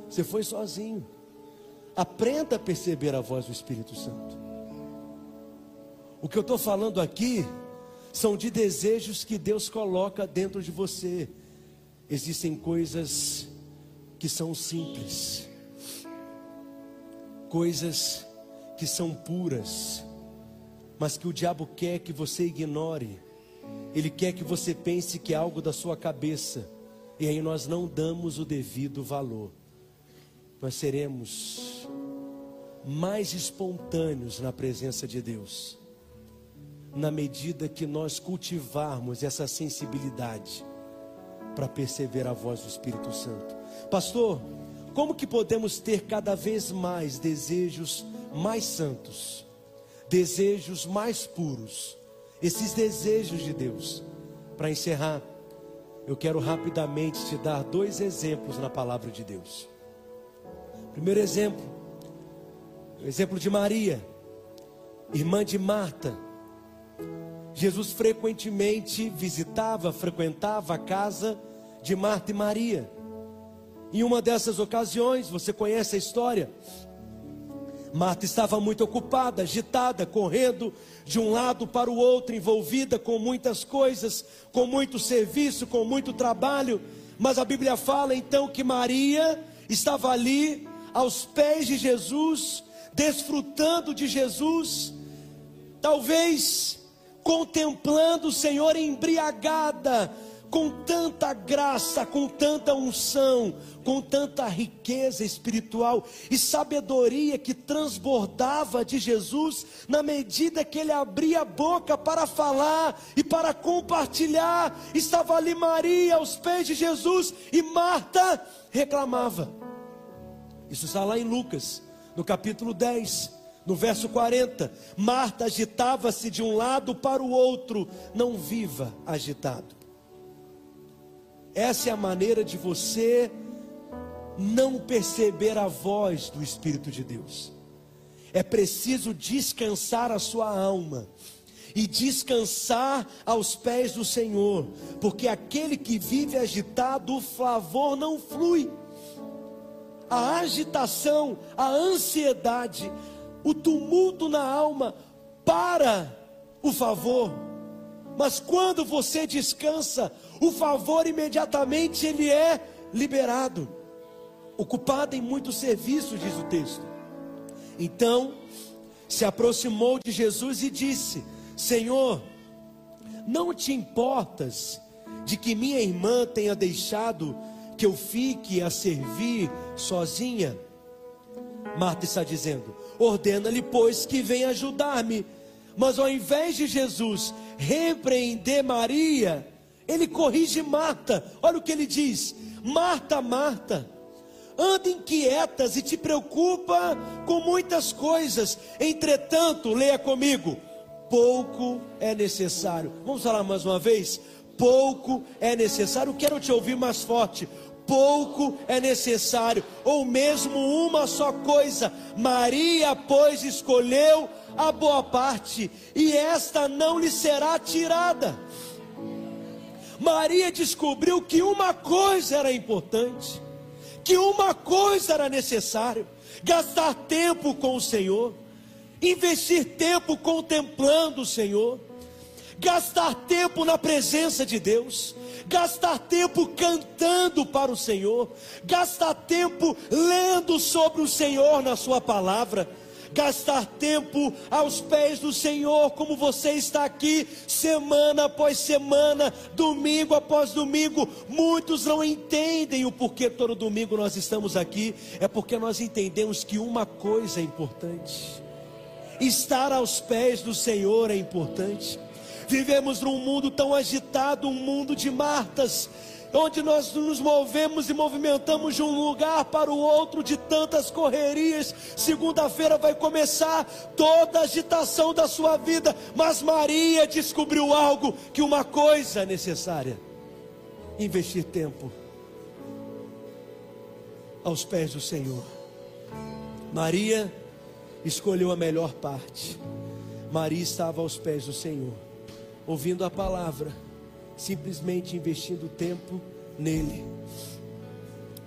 Você foi sozinho. Aprenda a perceber a voz do Espírito Santo. O que eu estou falando aqui são de desejos que Deus coloca dentro de você. Existem coisas que são simples, coisas que são puras, mas que o diabo quer que você ignore. Ele quer que você pense que é algo da sua cabeça, e aí nós não damos o devido valor. Nós seremos mais espontâneos na presença de Deus, na medida que nós cultivarmos essa sensibilidade para perceber a voz do Espírito Santo. Pastor, como que podemos ter cada vez mais desejos mais santos? desejos mais puros, esses desejos de Deus. Para encerrar, eu quero rapidamente te dar dois exemplos na palavra de Deus. Primeiro exemplo, o exemplo de Maria, irmã de Marta. Jesus frequentemente visitava, frequentava a casa de Marta e Maria. Em uma dessas ocasiões, você conhece a história, Marta estava muito ocupada, agitada, correndo de um lado para o outro, envolvida com muitas coisas, com muito serviço, com muito trabalho. Mas a Bíblia fala então que Maria estava ali aos pés de Jesus, desfrutando de Jesus, talvez contemplando o Senhor embriagada com tanta graça, com tanta unção, com tanta riqueza espiritual e sabedoria que transbordava de Jesus na medida que ele abria a boca para falar e para compartilhar. Estava ali Maria aos pés de Jesus e Marta reclamava. Isso está lá em Lucas, no capítulo 10. No verso 40, Marta agitava-se de um lado para o outro, não viva agitado. Essa é a maneira de você não perceber a voz do Espírito de Deus. É preciso descansar a sua alma e descansar aos pés do Senhor, porque aquele que vive agitado, o favor não flui. A agitação, a ansiedade, o tumulto na alma para o favor. Mas quando você descansa, o favor imediatamente ele é liberado. Ocupado em muitos serviços, diz o texto. Então, se aproximou de Jesus e disse: Senhor, não te importas de que minha irmã tenha deixado que eu fique a servir sozinha? Marta está dizendo: Ordena-lhe, pois, que venha ajudar-me. Mas ao invés de Jesus repreender Maria, ele corrige Marta. Olha o que ele diz: Marta, Marta, anda inquietas e te preocupa com muitas coisas. Entretanto, leia comigo: pouco é necessário. Vamos falar mais uma vez? Pouco é necessário. Quero te ouvir mais forte. Pouco é necessário, ou mesmo uma só coisa. Maria, pois, escolheu a boa parte, e esta não lhe será tirada. Maria descobriu que uma coisa era importante, que uma coisa era necessário: gastar tempo com o Senhor, investir tempo contemplando o Senhor, gastar tempo na presença de Deus, gastar tempo cantando para o Senhor, gastar tempo lendo sobre o Senhor na Sua palavra gastar tempo aos pés do Senhor, como você está aqui, semana após semana, domingo após domingo. Muitos não entendem o porquê todo domingo nós estamos aqui, é porque nós entendemos que uma coisa é importante: estar aos pés do Senhor é importante. Vivemos num mundo tão agitado, um mundo de Martas, onde nós nos movemos e movimentamos de um lugar para o outro de tantas correrias. Segunda-feira vai começar toda a agitação da sua vida, mas Maria descobriu algo que uma coisa é necessária: investir tempo aos pés do Senhor. Maria escolheu a melhor parte. Maria estava aos pés do Senhor ouvindo a palavra, simplesmente investindo tempo nele.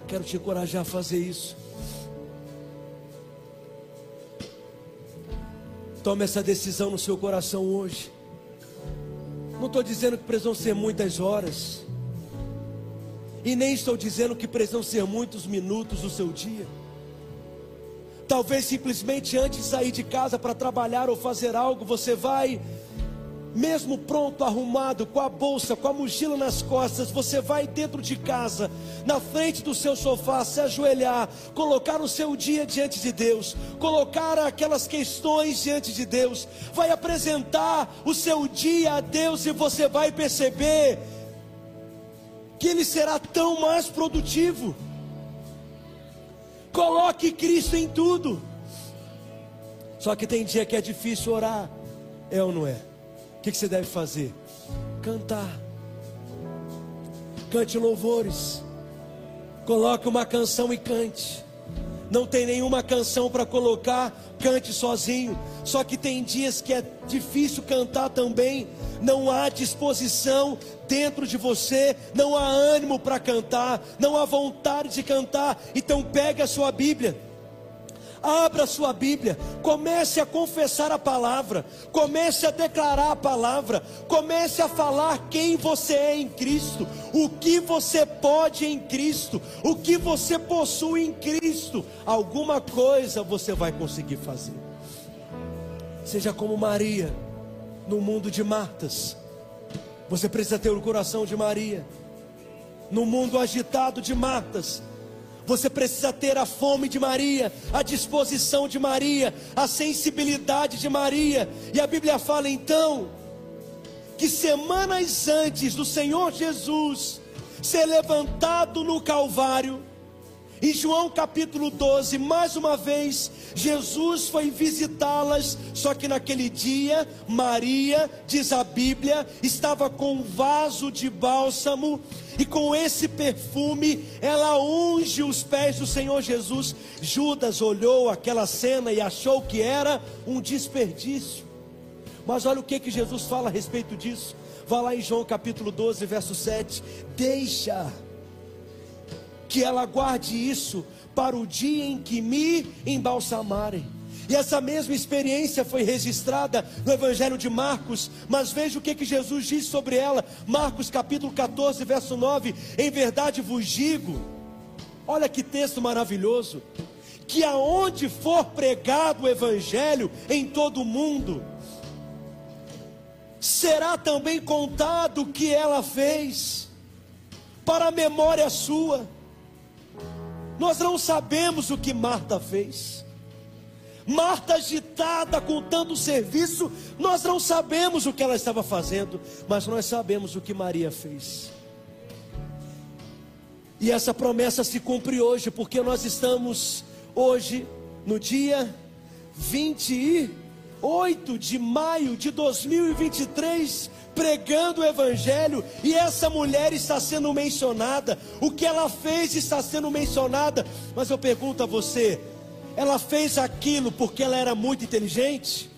Quero te encorajar a fazer isso. Tome essa decisão no seu coração hoje. Não estou dizendo que precisam ser muitas horas. E nem estou dizendo que precisam ser muitos minutos do seu dia. Talvez simplesmente antes de sair de casa para trabalhar ou fazer algo, você vai mesmo pronto, arrumado, com a bolsa, com a mochila nas costas, você vai dentro de casa, na frente do seu sofá, se ajoelhar, colocar o seu dia diante de Deus, colocar aquelas questões diante de Deus, vai apresentar o seu dia a Deus e você vai perceber que ele será tão mais produtivo. Coloque Cristo em tudo. Só que tem dia que é difícil orar, é ou não é? Que, que você deve fazer? Cantar. Cante louvores. Coloque uma canção e cante. Não tem nenhuma canção para colocar, cante sozinho. Só que tem dias que é difícil cantar também. Não há disposição dentro de você, não há ânimo para cantar, não há vontade de cantar. Então pegue a sua Bíblia Abra sua Bíblia, comece a confessar a palavra, comece a declarar a palavra, comece a falar quem você é em Cristo, o que você pode em Cristo, o que você possui em Cristo. Alguma coisa você vai conseguir fazer. Seja como Maria, no mundo de Martas. Você precisa ter o coração de Maria. No mundo agitado de Martas, você precisa ter a fome de Maria, a disposição de Maria, a sensibilidade de Maria. E a Bíblia fala então que semanas antes do Senhor Jesus ser levantado no Calvário, em João capítulo 12, mais uma vez, Jesus foi visitá-las, só que naquele dia, Maria, diz a Bíblia, estava com um vaso de bálsamo, e com esse perfume, ela unge os pés do Senhor Jesus. Judas olhou aquela cena e achou que era um desperdício. Mas olha o que, que Jesus fala a respeito disso. Vá lá em João capítulo 12, verso 7. Deixa que ela guarde isso para o dia em que me embalsamarem. E essa mesma experiência foi registrada no Evangelho de Marcos, mas veja o que, que Jesus diz sobre ela. Marcos capítulo 14, verso 9: Em verdade vos digo, olha que texto maravilhoso, que aonde for pregado o Evangelho em todo o mundo, será também contado o que ela fez, para a memória sua. Nós não sabemos o que Marta fez. Marta agitada com tanto serviço, nós não sabemos o que ela estava fazendo, mas nós sabemos o que Maria fez. E essa promessa se cumpre hoje, porque nós estamos hoje no dia 28 de maio de 2023, pregando o Evangelho, e essa mulher está sendo mencionada, o que ela fez está sendo mencionada, mas eu pergunto a você: ela fez aquilo porque ela era muito inteligente?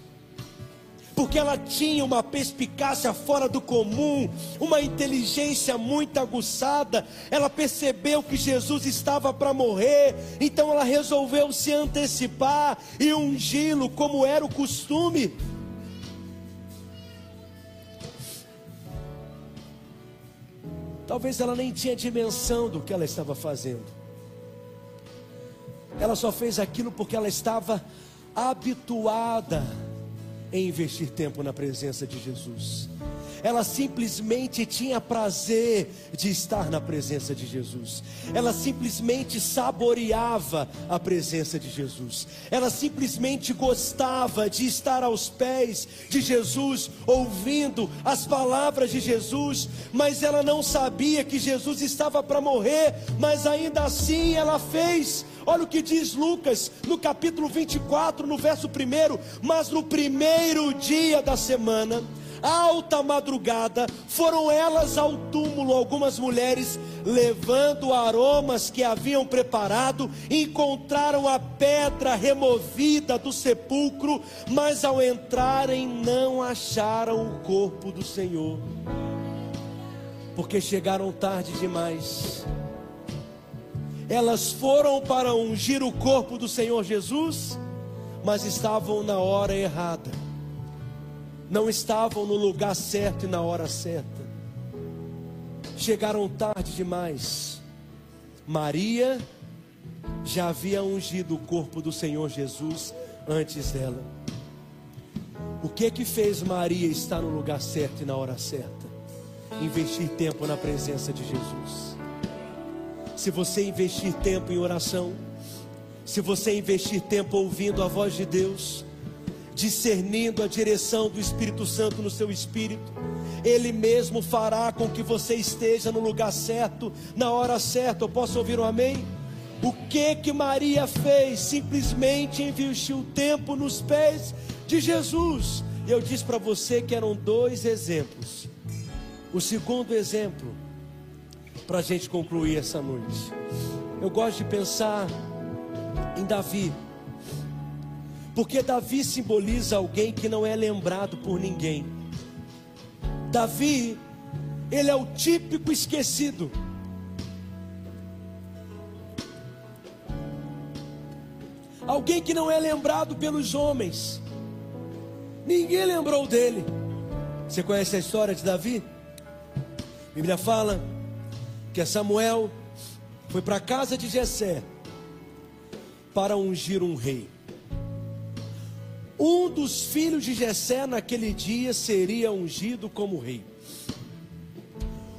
Porque ela tinha uma perspicácia fora do comum, uma inteligência muito aguçada. Ela percebeu que Jesus estava para morrer, então ela resolveu se antecipar e ungí-lo, como era o costume. Talvez ela nem tinha dimensão do que ela estava fazendo. Ela só fez aquilo porque ela estava habituada em investir tempo na presença de Jesus ela simplesmente tinha prazer de estar na presença de Jesus, ela simplesmente saboreava a presença de Jesus, ela simplesmente gostava de estar aos pés de Jesus, ouvindo as palavras de Jesus, mas ela não sabia que Jesus estava para morrer, mas ainda assim ela fez. Olha o que diz Lucas no capítulo 24, no verso 1: Mas no primeiro dia da semana, alta madrugada, foram elas ao túmulo, algumas mulheres, levando aromas que haviam preparado, encontraram a pedra removida do sepulcro, mas ao entrarem não acharam o corpo do Senhor, porque chegaram tarde demais. Elas foram para ungir o corpo do Senhor Jesus, mas estavam na hora errada não estavam no lugar certo e na hora certa. Chegaram tarde demais. Maria já havia ungido o corpo do Senhor Jesus antes dela. O que que fez Maria estar no lugar certo e na hora certa? Investir tempo na presença de Jesus. Se você investir tempo em oração, se você investir tempo ouvindo a voz de Deus, discernindo a direção do Espírito Santo no seu espírito, Ele mesmo fará com que você esteja no lugar certo, na hora certa. Eu posso ouvir um amém? O que que Maria fez? Simplesmente investiu tempo nos pés de Jesus. E eu disse para você que eram dois exemplos. O segundo exemplo, para a gente concluir essa noite, eu gosto de pensar em Davi. Porque Davi simboliza alguém que não é lembrado por ninguém. Davi, ele é o típico esquecido. Alguém que não é lembrado pelos homens. Ninguém lembrou dele. Você conhece a história de Davi? A Bíblia fala que Samuel foi para a casa de Jessé para ungir um rei. Um dos filhos de Jessé naquele dia seria ungido como rei.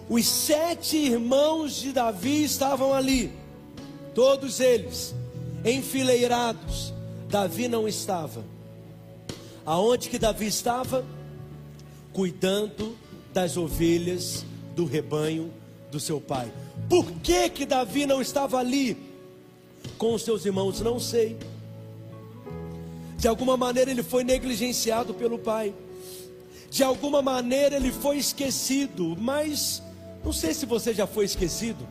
Os sete irmãos de Davi estavam ali, todos eles enfileirados. Davi não estava. Aonde que Davi estava? Cuidando das ovelhas do rebanho do seu pai. Por que que Davi não estava ali com os seus irmãos? Não sei. De alguma maneira ele foi negligenciado pelo pai. De alguma maneira ele foi esquecido, mas não sei se você já foi esquecido.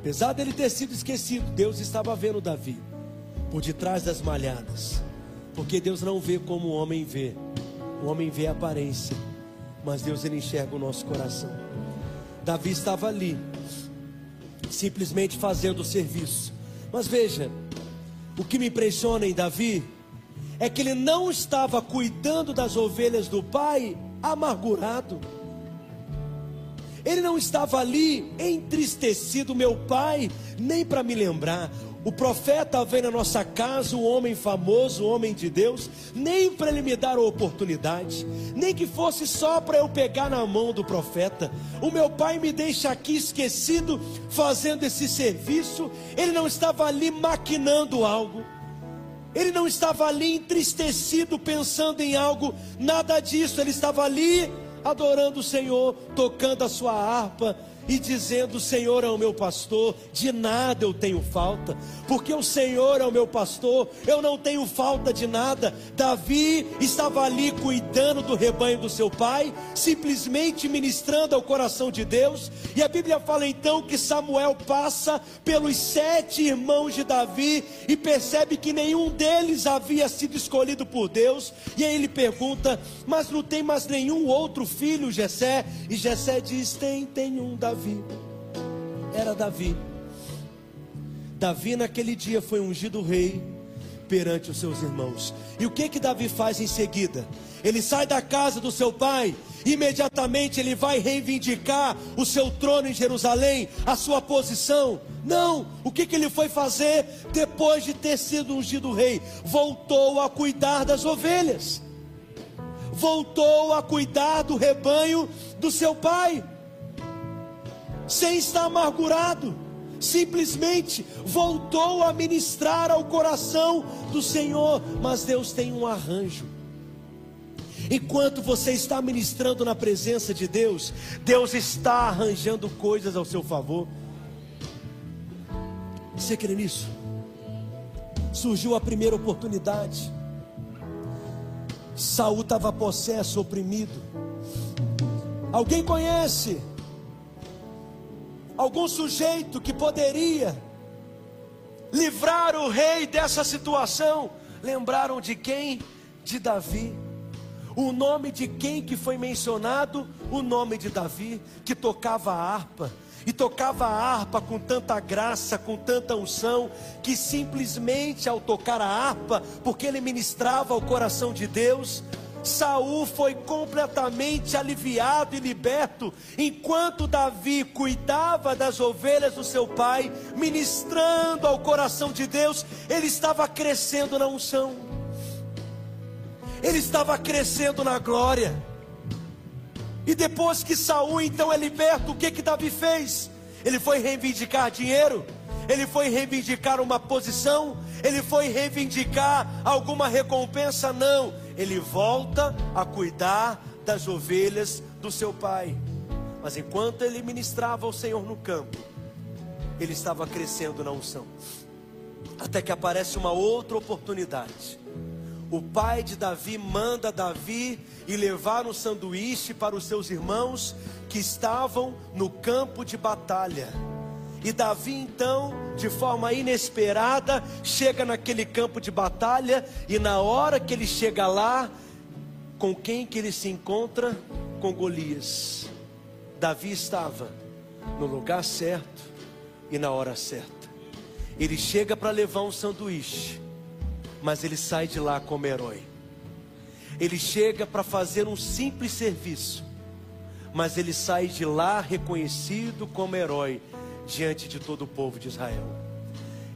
Apesar dele ter sido esquecido, Deus estava vendo Davi por detrás das malhadas. Porque Deus não vê como o homem vê. O homem vê a aparência, mas Deus ele enxerga o nosso coração. Davi estava ali, simplesmente fazendo o serviço. Mas veja, o que me impressiona em Davi é que ele não estava cuidando das ovelhas do pai amargurado. Ele não estava ali entristecido, meu pai, nem para me lembrar. O profeta vem na nossa casa, um homem famoso, um homem de Deus, nem para ele me dar a oportunidade, nem que fosse só para eu pegar na mão do profeta. O meu pai me deixa aqui esquecido fazendo esse serviço. Ele não estava ali maquinando algo. Ele não estava ali entristecido pensando em algo, nada disso. Ele estava ali adorando o Senhor, tocando a sua harpa, e dizendo: O Senhor é o meu pastor, de nada eu tenho falta, porque o Senhor é o meu pastor, eu não tenho falta de nada. Davi estava ali cuidando do rebanho do seu pai, simplesmente ministrando ao coração de Deus, e a Bíblia fala então que Samuel passa pelos sete irmãos de Davi e percebe que nenhum deles havia sido escolhido por Deus, e aí ele pergunta: Mas não tem mais nenhum outro filho, Jessé? E Jessé diz: Tem, tem um, Davi. Davi. Era Davi. Davi naquele dia foi ungido rei perante os seus irmãos. E o que que Davi faz em seguida? Ele sai da casa do seu pai, imediatamente ele vai reivindicar o seu trono em Jerusalém, a sua posição. Não, o que, que ele foi fazer depois de ter sido ungido rei? Voltou a cuidar das ovelhas, voltou a cuidar do rebanho do seu pai, sem estar amargurado, simplesmente voltou a ministrar ao coração do Senhor. Mas Deus tem um arranjo. Enquanto você está ministrando na presença de Deus, Deus está arranjando coisas ao seu favor. Você crê nisso? Surgiu a primeira oportunidade. Saul estava possesso, oprimido. Alguém conhece algum sujeito que poderia livrar o rei dessa situação? Lembraram de quem? De Davi. O nome de quem que foi mencionado? O nome de Davi, que tocava a harpa e tocava a harpa com tanta graça, com tanta unção, que simplesmente ao tocar a harpa, porque ele ministrava o coração de Deus, Saul foi completamente aliviado e liberto, enquanto Davi cuidava das ovelhas do seu pai, ministrando ao coração de Deus, ele estava crescendo na unção. Ele estava crescendo na glória. E depois que Saul então é liberto, o que que Davi fez? Ele foi reivindicar dinheiro, ele foi reivindicar uma posição, ele foi reivindicar alguma recompensa, não. Ele volta a cuidar das ovelhas do seu pai. Mas enquanto ele ministrava ao Senhor no campo, ele estava crescendo na unção. Até que aparece uma outra oportunidade o pai de Davi manda Davi e levar um sanduíche para os seus irmãos que estavam no campo de batalha. E Davi então, de forma inesperada, chega naquele campo de batalha e na hora que ele chega lá, com quem que ele se encontra? Com Golias. Davi estava no lugar certo e na hora certa. Ele chega para levar um sanduíche mas ele sai de lá como herói. Ele chega para fazer um simples serviço, mas ele sai de lá reconhecido como herói diante de todo o povo de Israel.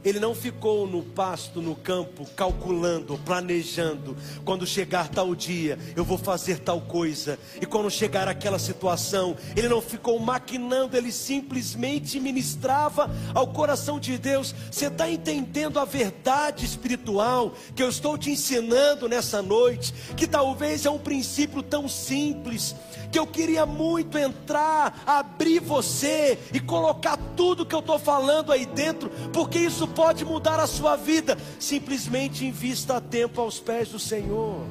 Ele não ficou no pasto, no campo, calculando, planejando. Quando chegar tal dia, eu vou fazer tal coisa. E quando chegar aquela situação, ele não ficou maquinando, ele simplesmente ministrava ao coração de Deus. Você está entendendo a verdade espiritual que eu estou te ensinando nessa noite? Que talvez é um princípio tão simples que eu queria muito entrar, abrir você e colocar tudo que eu estou falando aí dentro, porque isso pode mudar a sua vida. Simplesmente invista tempo aos pés do Senhor.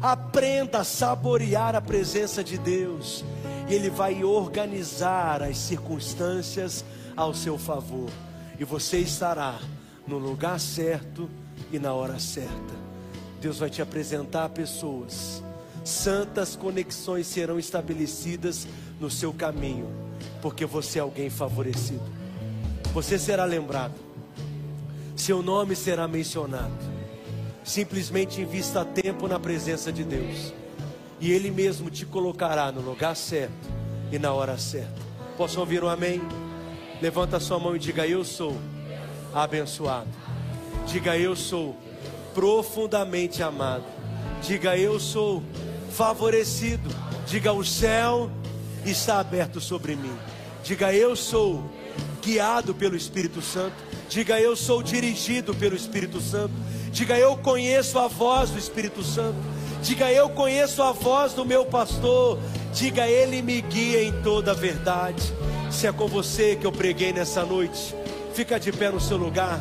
Aprenda a saborear a presença de Deus, e Ele vai organizar as circunstâncias ao seu favor, e você estará no lugar certo e na hora certa. Deus vai te apresentar pessoas santas conexões serão estabelecidas no seu caminho, porque você é alguém favorecido. Você será lembrado, seu nome será mencionado. Simplesmente invista tempo na presença de Deus, e Ele mesmo te colocará no lugar certo e na hora certa. Posso ouvir um amém? Levanta a sua mão e diga: Eu sou abençoado. Diga: Eu sou profundamente amado. Diga: Eu sou favorecido. Diga: o céu está aberto sobre mim. Diga: eu sou guiado pelo Espírito Santo. Diga: eu sou dirigido pelo Espírito Santo. Diga: eu conheço a voz do Espírito Santo. Diga: eu conheço a voz do meu pastor. Diga: ele me guia em toda a verdade. Se é com você que eu preguei nessa noite, fica de pé no seu lugar.